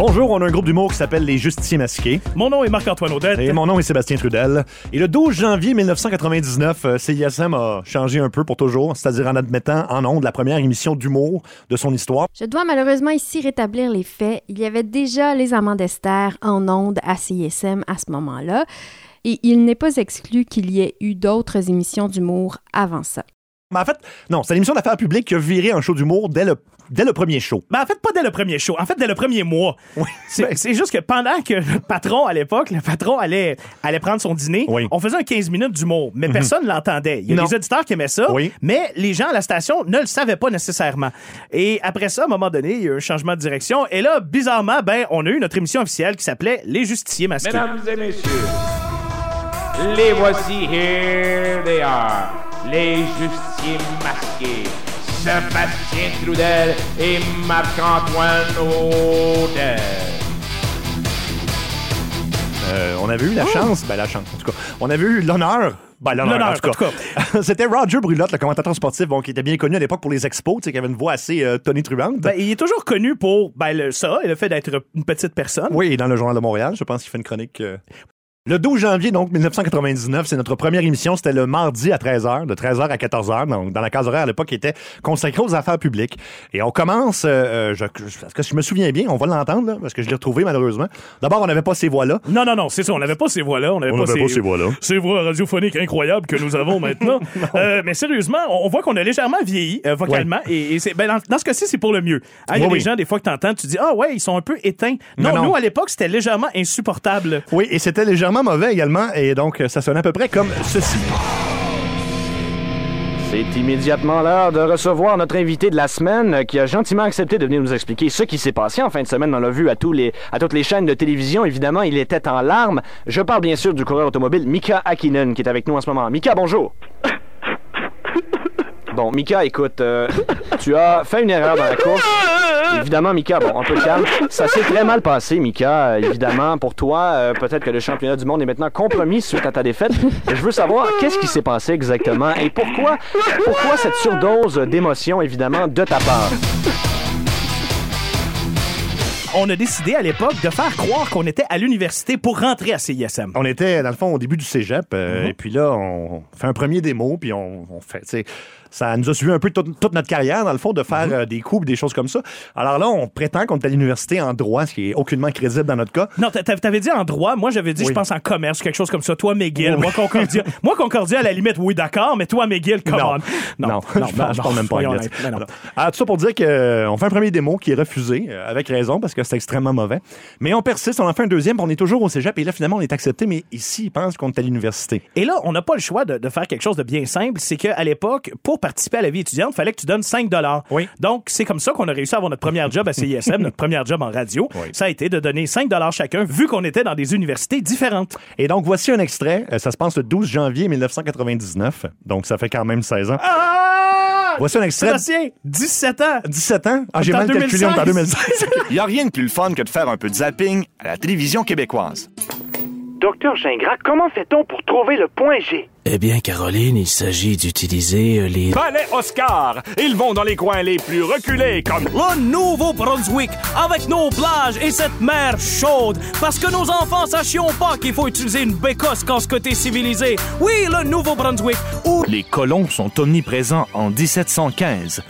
Bonjour, on a un groupe d'humour qui s'appelle Les Justiciers Masqués. Mon nom est Marc-Antoine Audette. Et mon nom est Sébastien Trudel. Et le 12 janvier 1999, euh, CISM a changé un peu pour toujours, c'est-à-dire en admettant en ondes la première émission d'humour de son histoire. Je dois malheureusement ici rétablir les faits. Il y avait déjà les amants d'Esther en ondes à CISM à ce moment-là. Et il n'est pas exclu qu'il y ait eu d'autres émissions d'humour avant ça. Mais en fait, non, c'est l'émission d'affaires publiques qui a viré un show d'humour dès le, dès le premier show. Ben, en fait, pas dès le premier show. En fait, dès le premier mois. C'est c'est juste que pendant que le patron, à l'époque, le patron allait, allait prendre son dîner, on faisait un 15 minutes d'humour, mais Mhm. personne l'entendait. Il y a Non. des auditeurs qui aimaient ça, mais les gens à la station ne le savaient pas nécessairement. Et après ça, à un moment donné, il y a eu un changement de direction. Et là, bizarrement, ben, on a eu notre émission officielle qui s'appelait Les Justiciers Masqués. Mesdames et messieurs, les voici, here they are, les justiciers masqués, Sébastien Trudel et Marc-Antoine Audel. Euh, on avait eu la chance, ben la chance, en tout cas. On avait eu l'honneur. Ben, l'honneur, en tout cas. <laughs> C'était Roger Brulotte, le commentateur sportif, bon, qui était bien connu à l'époque pour les expos, tu sais, qui avait une voix assez euh, tonitruante. Ben, il est toujours connu pour ben, le- ça et le fait d'être une petite personne. Oui, et dans le Journal de Montréal, je pense qu'il fait une chronique. euh, Le 12 janvier, donc, 1999, c'est notre première émission. C'était le mardi à 13h, de 13h à 14h, donc dans la case horaire à l'époque qui était consacrée aux affaires publiques. Et on commence, euh, euh, je, je- parce que je me souviens bien, on va l'entendre, là, parce que je l'ai retrouvé malheureusement. D'abord, on n'avait pas ces voix-là. Non, non, non, c'est ça. On n'avait pas ces voix-là. On n'avait pas, ces voix-là. Ces voix radiophoniques incroyables que nous avons maintenant. <laughs> Euh, mais sérieusement, on voit qu'on a légèrement vieilli euh, vocalement. Et, et ben, dans, dans ce cas-ci, c'est pour le mieux. Hein, Il y a Oui, des gens, des fois, que tu entends, tu dis Ah ouais, ils sont un peu éteints. Non, Non, non. nous, à l'époque, c'était légèrement insupportable. Oui, et c'était légèrement mauvais également, et donc euh, ça sonnait à peu près comme ceci. C'est immédiatement l'heure de recevoir notre invité de la semaine euh, qui a gentiment accepté de venir nous expliquer ce qui s'est passé en fin de semaine. On l'a vu à, tous les, à toutes les chaînes de télévision. Évidemment, il était en larmes. Je parle bien sûr du coureur automobile Mika Hakkinen qui est avec nous en ce moment. Mika, bonjour. Bon, Mika, écoute, euh, tu as fait une erreur dans la course. Évidemment, Mika, bon, un peu de calme. Ça s'est très mal passé, Mika. Évidemment, pour toi, euh, peut-être que le championnat du monde est maintenant compromis suite à ta défaite. Je veux savoir qu'est-ce qui s'est passé exactement et pourquoi, pourquoi cette surdose d'émotions, évidemment, de ta part? On a décidé à l'époque de faire croire qu'on était à l'université pour rentrer à CISM. On était, dans le fond, au début du cégep, euh, Mhm. et puis là, on fait un premier démo, puis on, on fait, tu sais, ça nous a suivi un peu toute, toute notre carrière, dans le fond, de faire Mhm. euh, des coups, des choses comme ça. Alors là, on prétend qu'on est à l'université en droit, ce qui est aucunement crédible dans notre cas. Non, t'a- t'avais dit en droit, moi j'avais dit, Oui. je pense en commerce, quelque chose comme ça. Toi, McGill, Oui. moi Concordia. <laughs> moi Concordia, à la limite, oui, d'accord, mais toi, McGill, come Non. on. Non, <laughs> je, parle- je parle même pas anglais. non, non. Alors, alors, tout ça pour dire qu'on fait un premier démo qui est refusé, euh, avec raison, parce que c'est extrêmement mauvais. Mais on persiste, on en fait un deuxième, on est toujours au cégep, et là, finalement, on est accepté, mais ici, ils pensent qu'on est à l'université. Et là, on n'a pas le choix de, de faire quelque chose de bien simple. C'est qu'à l'époque, pour participer à la vie étudiante, il fallait que tu donnes 5 Oui. Donc, c'est comme ça qu'on a réussi à avoir notre première job à CISM, <laughs> notre première job en radio. Ça a été de donner 5 chacun, vu qu'on était dans des universités différentes. Et donc, voici un extrait. Euh, Ça se passe le 12 janvier 1999. Donc, ça fait quand même 16 ans. Voici un extrait. Sébastien, 17 ans. 17 ans? Ah, j'ai mal calculé, on est en 2016. 2016. Il n'y a rien de plus le fun que de faire un peu de zapping à la télévision québécoise. Docteur Gingras, comment fait-on pour trouver le point G? Eh bien, Caroline, il s'agit d'utiliser euh, les... Palais Oscar. Ils vont dans les coins les plus reculés comme Le Nouveau-Brunswick, avec nos plages et cette mer chaude, parce que nos enfants sachions pas qu'il faut utiliser une bécosse quand ce côté civilisé. Oui, le Nouveau-Brunswick, où Les colons sont omniprésents en 1715.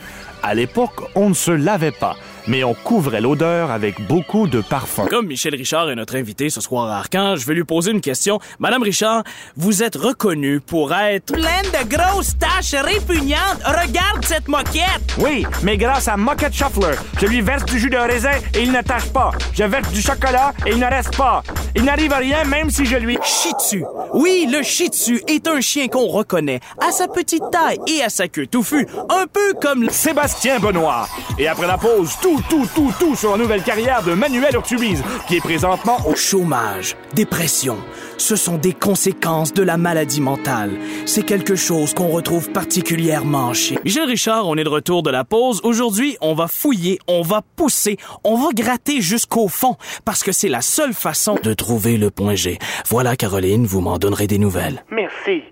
À l'époque, on ne se lavait pas, mais on couvrait l'odeur avec beaucoup de parfums. Comme Michel Richard est notre invité ce soir à Arcan, je vais lui poser une question. Madame Richard, vous êtes reconnue pour être... Pleine de grosses taches répugnantes. Regarde cette moquette. Oui, mais grâce à Mocket Shuffler, je lui verse du jus de raisin et il ne tâche pas. Je verse du chocolat et il ne reste pas. Il n'arrive à rien même si je lui... Shih Tzu. Oui, le Shih Tzu est un chien qu'on reconnaît à sa petite taille et à sa queue touffue, un peu comme. Sébastien Benoît. Et après la pause, tout, tout, tout, tout sur la nouvelle carrière de Manuel Urtubise, qui est présentement au Chômage, dépression, ce sont des conséquences de la maladie mentale. C'est quelque chose qu'on retrouve particulièrement chez Michel Richard. On est de retour de la pause. Aujourd'hui, on va fouiller, on va pousser, on va gratter jusqu'au fond parce que c'est la seule façon de trouver le point G. Voilà, Caroline, vous m'en donnerez des nouvelles. Merci.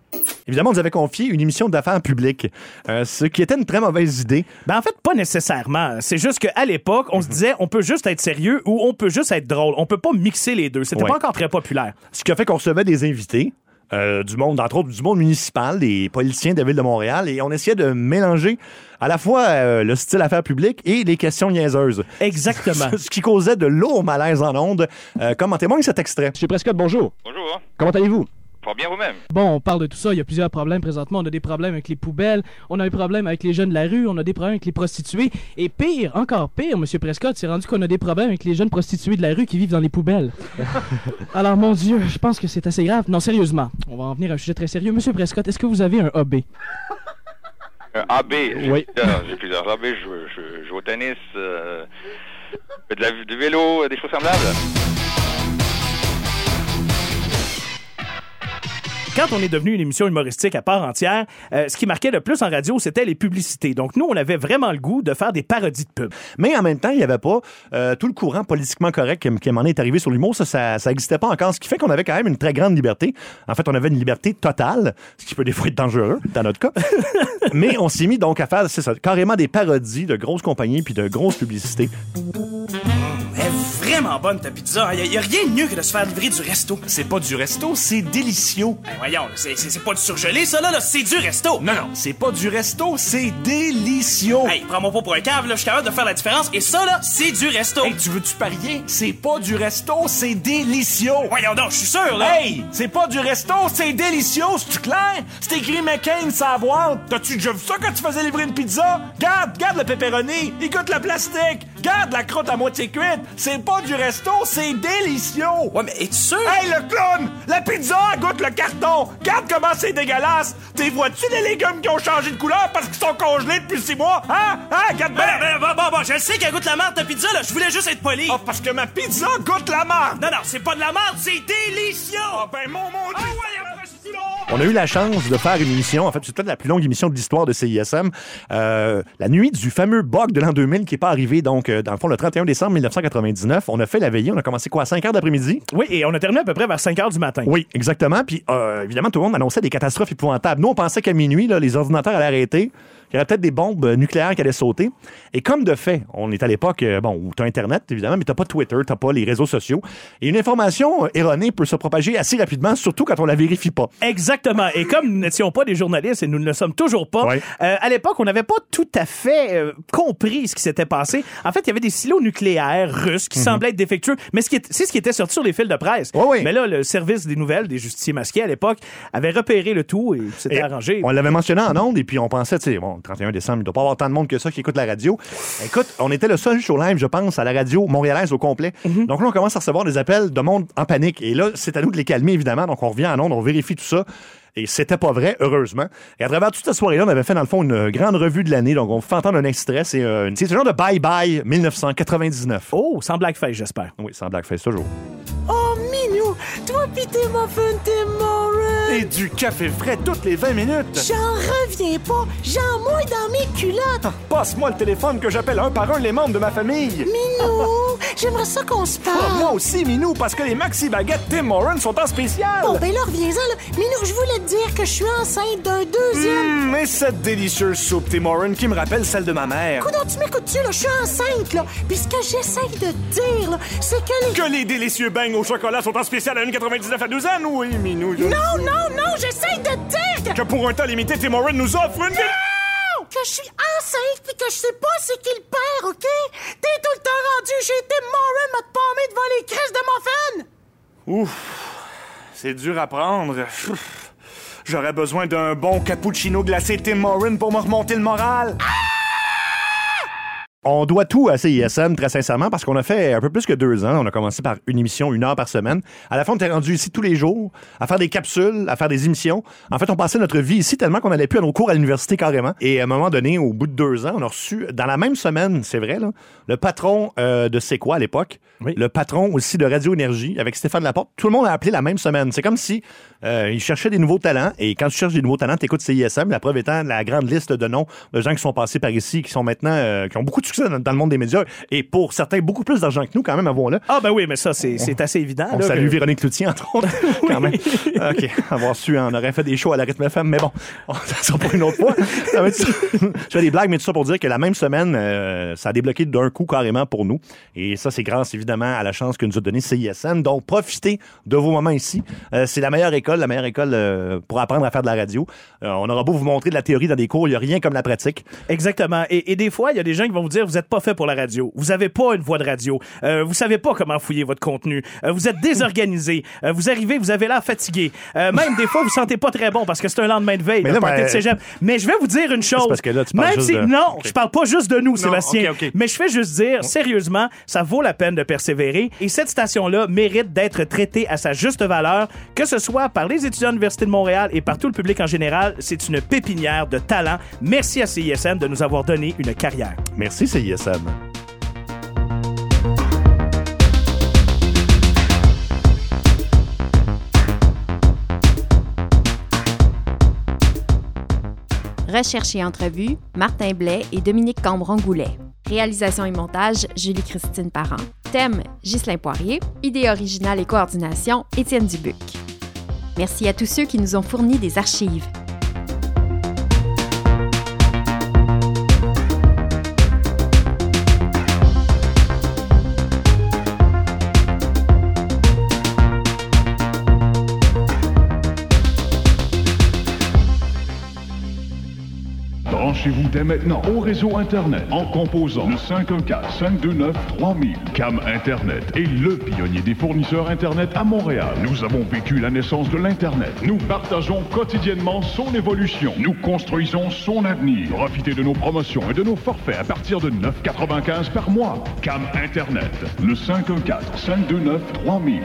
Évidemment, on nous avait confié une émission d'affaires publiques, euh, ce qui était une très mauvaise idée. Ben en fait, pas nécessairement. C'est juste qu'à l'époque, on se Mhm. disait on peut juste être sérieux ou on peut juste être drôle. On peut pas mixer les deux. C'était Ouais. pas encore très populaire. Ce qui a fait qu'on recevait des invités. euh, du monde, entre autres du monde municipal, des politiciens de la ville de Montréal, et on essayait de mélanger à la fois euh, le style affaires publiques et les questions niaiseuses. Exactement. <laughs> Ce qui causait de lourds malaises en ondes, euh, comme en témoigne cet extrait. Monsieur Prescott, bonjour. Bonjour. Comment allez-vous? Fort bien vous-même. Bon, on parle de tout ça. Il y a plusieurs problèmes présentement. On a des problèmes avec les poubelles. On a des problèmes avec les jeunes de la rue. On a des problèmes avec les prostituées. Et pire, encore pire, Monsieur Prescott, c'est rendu qu'on a des problèmes avec les jeunes prostituées de la rue qui vivent dans les poubelles. <laughs> Alors, mon Dieu, je pense que c'est assez grave. Non, sérieusement, on va en venir à un sujet très sérieux. Monsieur Prescott, est-ce que vous avez un hobby? Un AB. j'ai Oui. plusieurs- J'ai plusieurs AB. Je, joue- je- je joue au tennis, euh, de la, du vélo, des choses semblables. Quand on est devenu une émission humoristique à part entière, euh, ce qui marquait le plus en radio, c'était les publicités. Donc nous, on avait vraiment le goût de faire des parodies de pub. Mais en même temps, il n'y avait pas euh, tout le courant politiquement correct qui, qui m'en est arrivé sur l'humour. Ça, ça, ça existait pas encore. Ce qui fait qu'on avait quand même une très grande liberté. En fait, on avait une liberté totale, ce qui peut des fois être dangereux, dans notre cas. <laughs> Mais on s'est mis donc à faire, c'est ça, carrément des parodies de grosses compagnies puis de grosses publicités. Elle est vraiment bonne ta pizza. Il y, a rien de mieux que de se faire livrer du resto. C'est pas du resto, c'est délicieux. Voyons, c'est- pas du surgelé ça là, là c'est du resto. Non, non, c'est pas du resto, c'est délicieux. Hey, prends-moi pas pour un cave, là, je suis capable de faire la différence. Et ça là, c'est du resto. Hey, tu veux-tu parier? C'est pas du resto, c'est délicieux. Voyons donc, je suis sûr là. Hey, c'est pas du resto, c'est délicieux, c'est clair? C'est écrit McCain sa boîte. T'as-tu déjà vu ça quand tu faisais livrer une pizza? Garde, garde le pepperoni, il goûte le plastique. Garde la croûte à moitié cuite. C'est pas du resto, c'est délicieux. Ouais, mais es-tu sûr? Hey, le clown! La pizza goûte le carton. Garde comment c'est dégueulasse. T'es vois-tu les légumes qui ont changé de couleur parce qu'ils sont congelés depuis six mois? Hein? Hein? Garde Ben, bien. ben, bon, bon, je sais qu'elle goûte la merde ta pizza là, je voulais juste être poli. Ah, parce que ma pizza goûte la marde. Non, non, c'est pas de la merde, c'est délicieux. Ah, ben, mon mon Dieu. On a eu la chance de faire une émission, en fait, c'est peut-être la plus longue émission de l'histoire de CISM, euh, la nuit du fameux bug de l'an 2000 qui n'est pas arrivé, donc, euh, dans le fond, le 31 décembre 1999. On a fait la veillée, on a commencé quoi, à 5 heures d'après-midi? Oui, et on a terminé à peu près vers 5 heures du matin. Oui, exactement. Puis, euh, évidemment, tout le monde annonçait des catastrophes épouvantables. Nous, on pensait qu'à minuit, là, les ordinateurs allaient arrêter, qu'il y aurait peut-être des bombes euh, nucléaires qui allaient sauter. Et comme de fait, on est à l'époque, euh, bon, où tu as Internet, évidemment, mais tu pas Twitter, tu pas les réseaux sociaux. Et une information euh, erronée peut se propager assez rapidement, surtout quand on la vérifie pas. Exactement. Et comme nous n'étions pas des journalistes et nous ne le sommes toujours pas, euh, à l'époque, on n'avait pas tout à fait euh, compris ce qui s'était passé. En fait, il y avait des silos nucléaires russes qui Mhm. semblaient être défectueux, mais c'est ce qui était sorti sur les fils de presse. Mais là, le service des nouvelles des justiciers masqués à l'époque avait repéré le tout et s'était arrangé. On l'avait mentionné en ondes et puis on pensait, tu sais, bon, le 31 décembre, il doit pas avoir tant de monde que ça qui écoute la radio. Écoute, on était le seul show live, je pense, à la radio montréalaise au complet. Mhm. Donc là, on commence à recevoir des appels de monde en panique. Et là, c'est à nous de les calmer, évidemment. Donc on revient en ondes, on vérifie tout ça. Et c'était pas vrai, heureusement. Et à travers toute cette soirée-là, on avait fait, dans le fond, une grande revue de l'année. Donc, on fait entendre un extrait. C'est euh, c'est ce genre de bye-bye 1999. Oh, sans blackface, j'espère. Oui, sans blackface, toujours. Oh, Minou, toi pis tes muffins, tes. Et du café frais toutes les 20 minutes. J'en reviens pas, j'en mouille dans mes culottes. Passe-moi le téléphone que j'appelle un par un les membres de ma famille. Minou, j'aimerais ça qu'on se parle. moi aussi, Minou, parce que les Maxi Baguettes Tim Moran sont en spécial. Bon, ben là, reviens-en, là. Minou, je voulais te dire que je suis enceinte d'un deuxième. Hum, et cette délicieuse soupe Tim Moran qui me rappelle celle de ma mère. Coudon, tu m'écoutes-tu, là? Je suis enceinte, là. Puis ce que j'essaye de te dire, là, c'est que les... Que les délicieux beignes au chocolat sont en spécial à 1,99 à douzaine, oui, Minou. je- Non, non, non, j'essaye de te dire que... Que pour un temps limité, Tim Moran nous offre une... Que je suis enceinte puis que je sais pas c'est qui le père, OK? T'es tout le temps rendu chez Tim Moran à te palmer devant les crises de muffins! Ouf, c'est dur à prendre. J'aurais besoin d'un bon cappuccino glacé Tim Moran pour me remonter le moral. On doit tout à CISM, très sincèrement, parce qu'on a fait un peu plus que deux ans. On a commencé par une émission, une heure par semaine. À la fin, on était rendu ici tous les jours, à faire des capsules, à faire des émissions. En fait, on passait notre vie ici tellement qu'on n'allait plus à nos cours à l'université carrément. Et à un moment donné, au bout de deux ans, on a reçu, dans la même semaine, c'est vrai, là, le patron euh, de C'est quoi à l'époque, le patron aussi de Radio Énergie, avec Stéphane Laporte. Tout le monde a appelé la même semaine. C'est comme si euh, ils cherchaient des nouveaux talents. Et quand tu cherches des nouveaux talents, tu écoutes CISM. La preuve étant la grande liste de noms de gens qui sont passés par ici, qui sont maintenant, euh, qui ont beaucoup de succès dans, dans le monde des médias. Et pour certains, beaucoup plus d'argent que nous, quand même, avons-le. Ah, ben oui, mais ça, c'est assez évident. On là, salue que- Véronique Cloutier, entre autres, <laughs> quand même. OK, avoir su, on aurait fait des shows à la rythme FM, mais bon, <laughs> ça sera pour une autre fois. Ça va être ça. Je fais des blagues, mais tout ça pour dire que la même semaine, euh, ça a débloqué d'un coup carrément pour nous. Et ça, c'est grâce évidemment à la chance que nous a donné CISM. Donc, profitez de vos moments ici. Euh, c'est la meilleure école, la meilleure école euh, pour apprendre à faire de la radio. On aura beau vous montrer de la théorie dans des cours, il n'y a rien comme la pratique. Exactement. Et, et des fois, il y a des gens qui vont vous dire, vous n'êtes pas fait pour la radio. Vous avez pas une voix de radio. Euh, vous savez pas comment fouiller votre contenu. Euh, vous êtes désorganisé. Euh, vous arrivez, vous avez l'air fatigué. Euh, même des fois, vous sentez pas très bon parce que c'est un lendemain de veille, Mais là, ben, de cégep. Mais je vais vous dire une chose. parce que là, tu parles même juste si, de- non, Ok. je parle pas juste de nous, Sébastien. ok, ok. Mais je fais juste dire, sérieusement, ça vaut la peine de persévérer. Et cette station-là mérite d'être traitée à sa juste valeur, que ce soit par les étudiants de l'Université de Montréal et par tout le public en général. C'est une pépinière de talent. Merci à CISM de nous avoir donné une carrière. Merci, CISM. Recherche et entrevue, Martin Blais et Dominique Cambron-Goulet. Réalisation et montage, Julie-Christine Parent. Thème, Ghislain Poirier. Idée originale et coordination, Étienne Dubuc. Merci à tous ceux qui nous ont fourni des archives. Branchez-vous dès maintenant au réseau Internet en composant le 514-529-3000. Cam Internet est le pionnier des fournisseurs Internet à Montréal. Nous avons vécu la naissance de l'Internet. Nous partageons quotidiennement son évolution. Nous construisons son avenir. Profitez de nos promotions et de nos forfaits à partir de 9,95 par mois. Cam Internet, le 514-529-3000.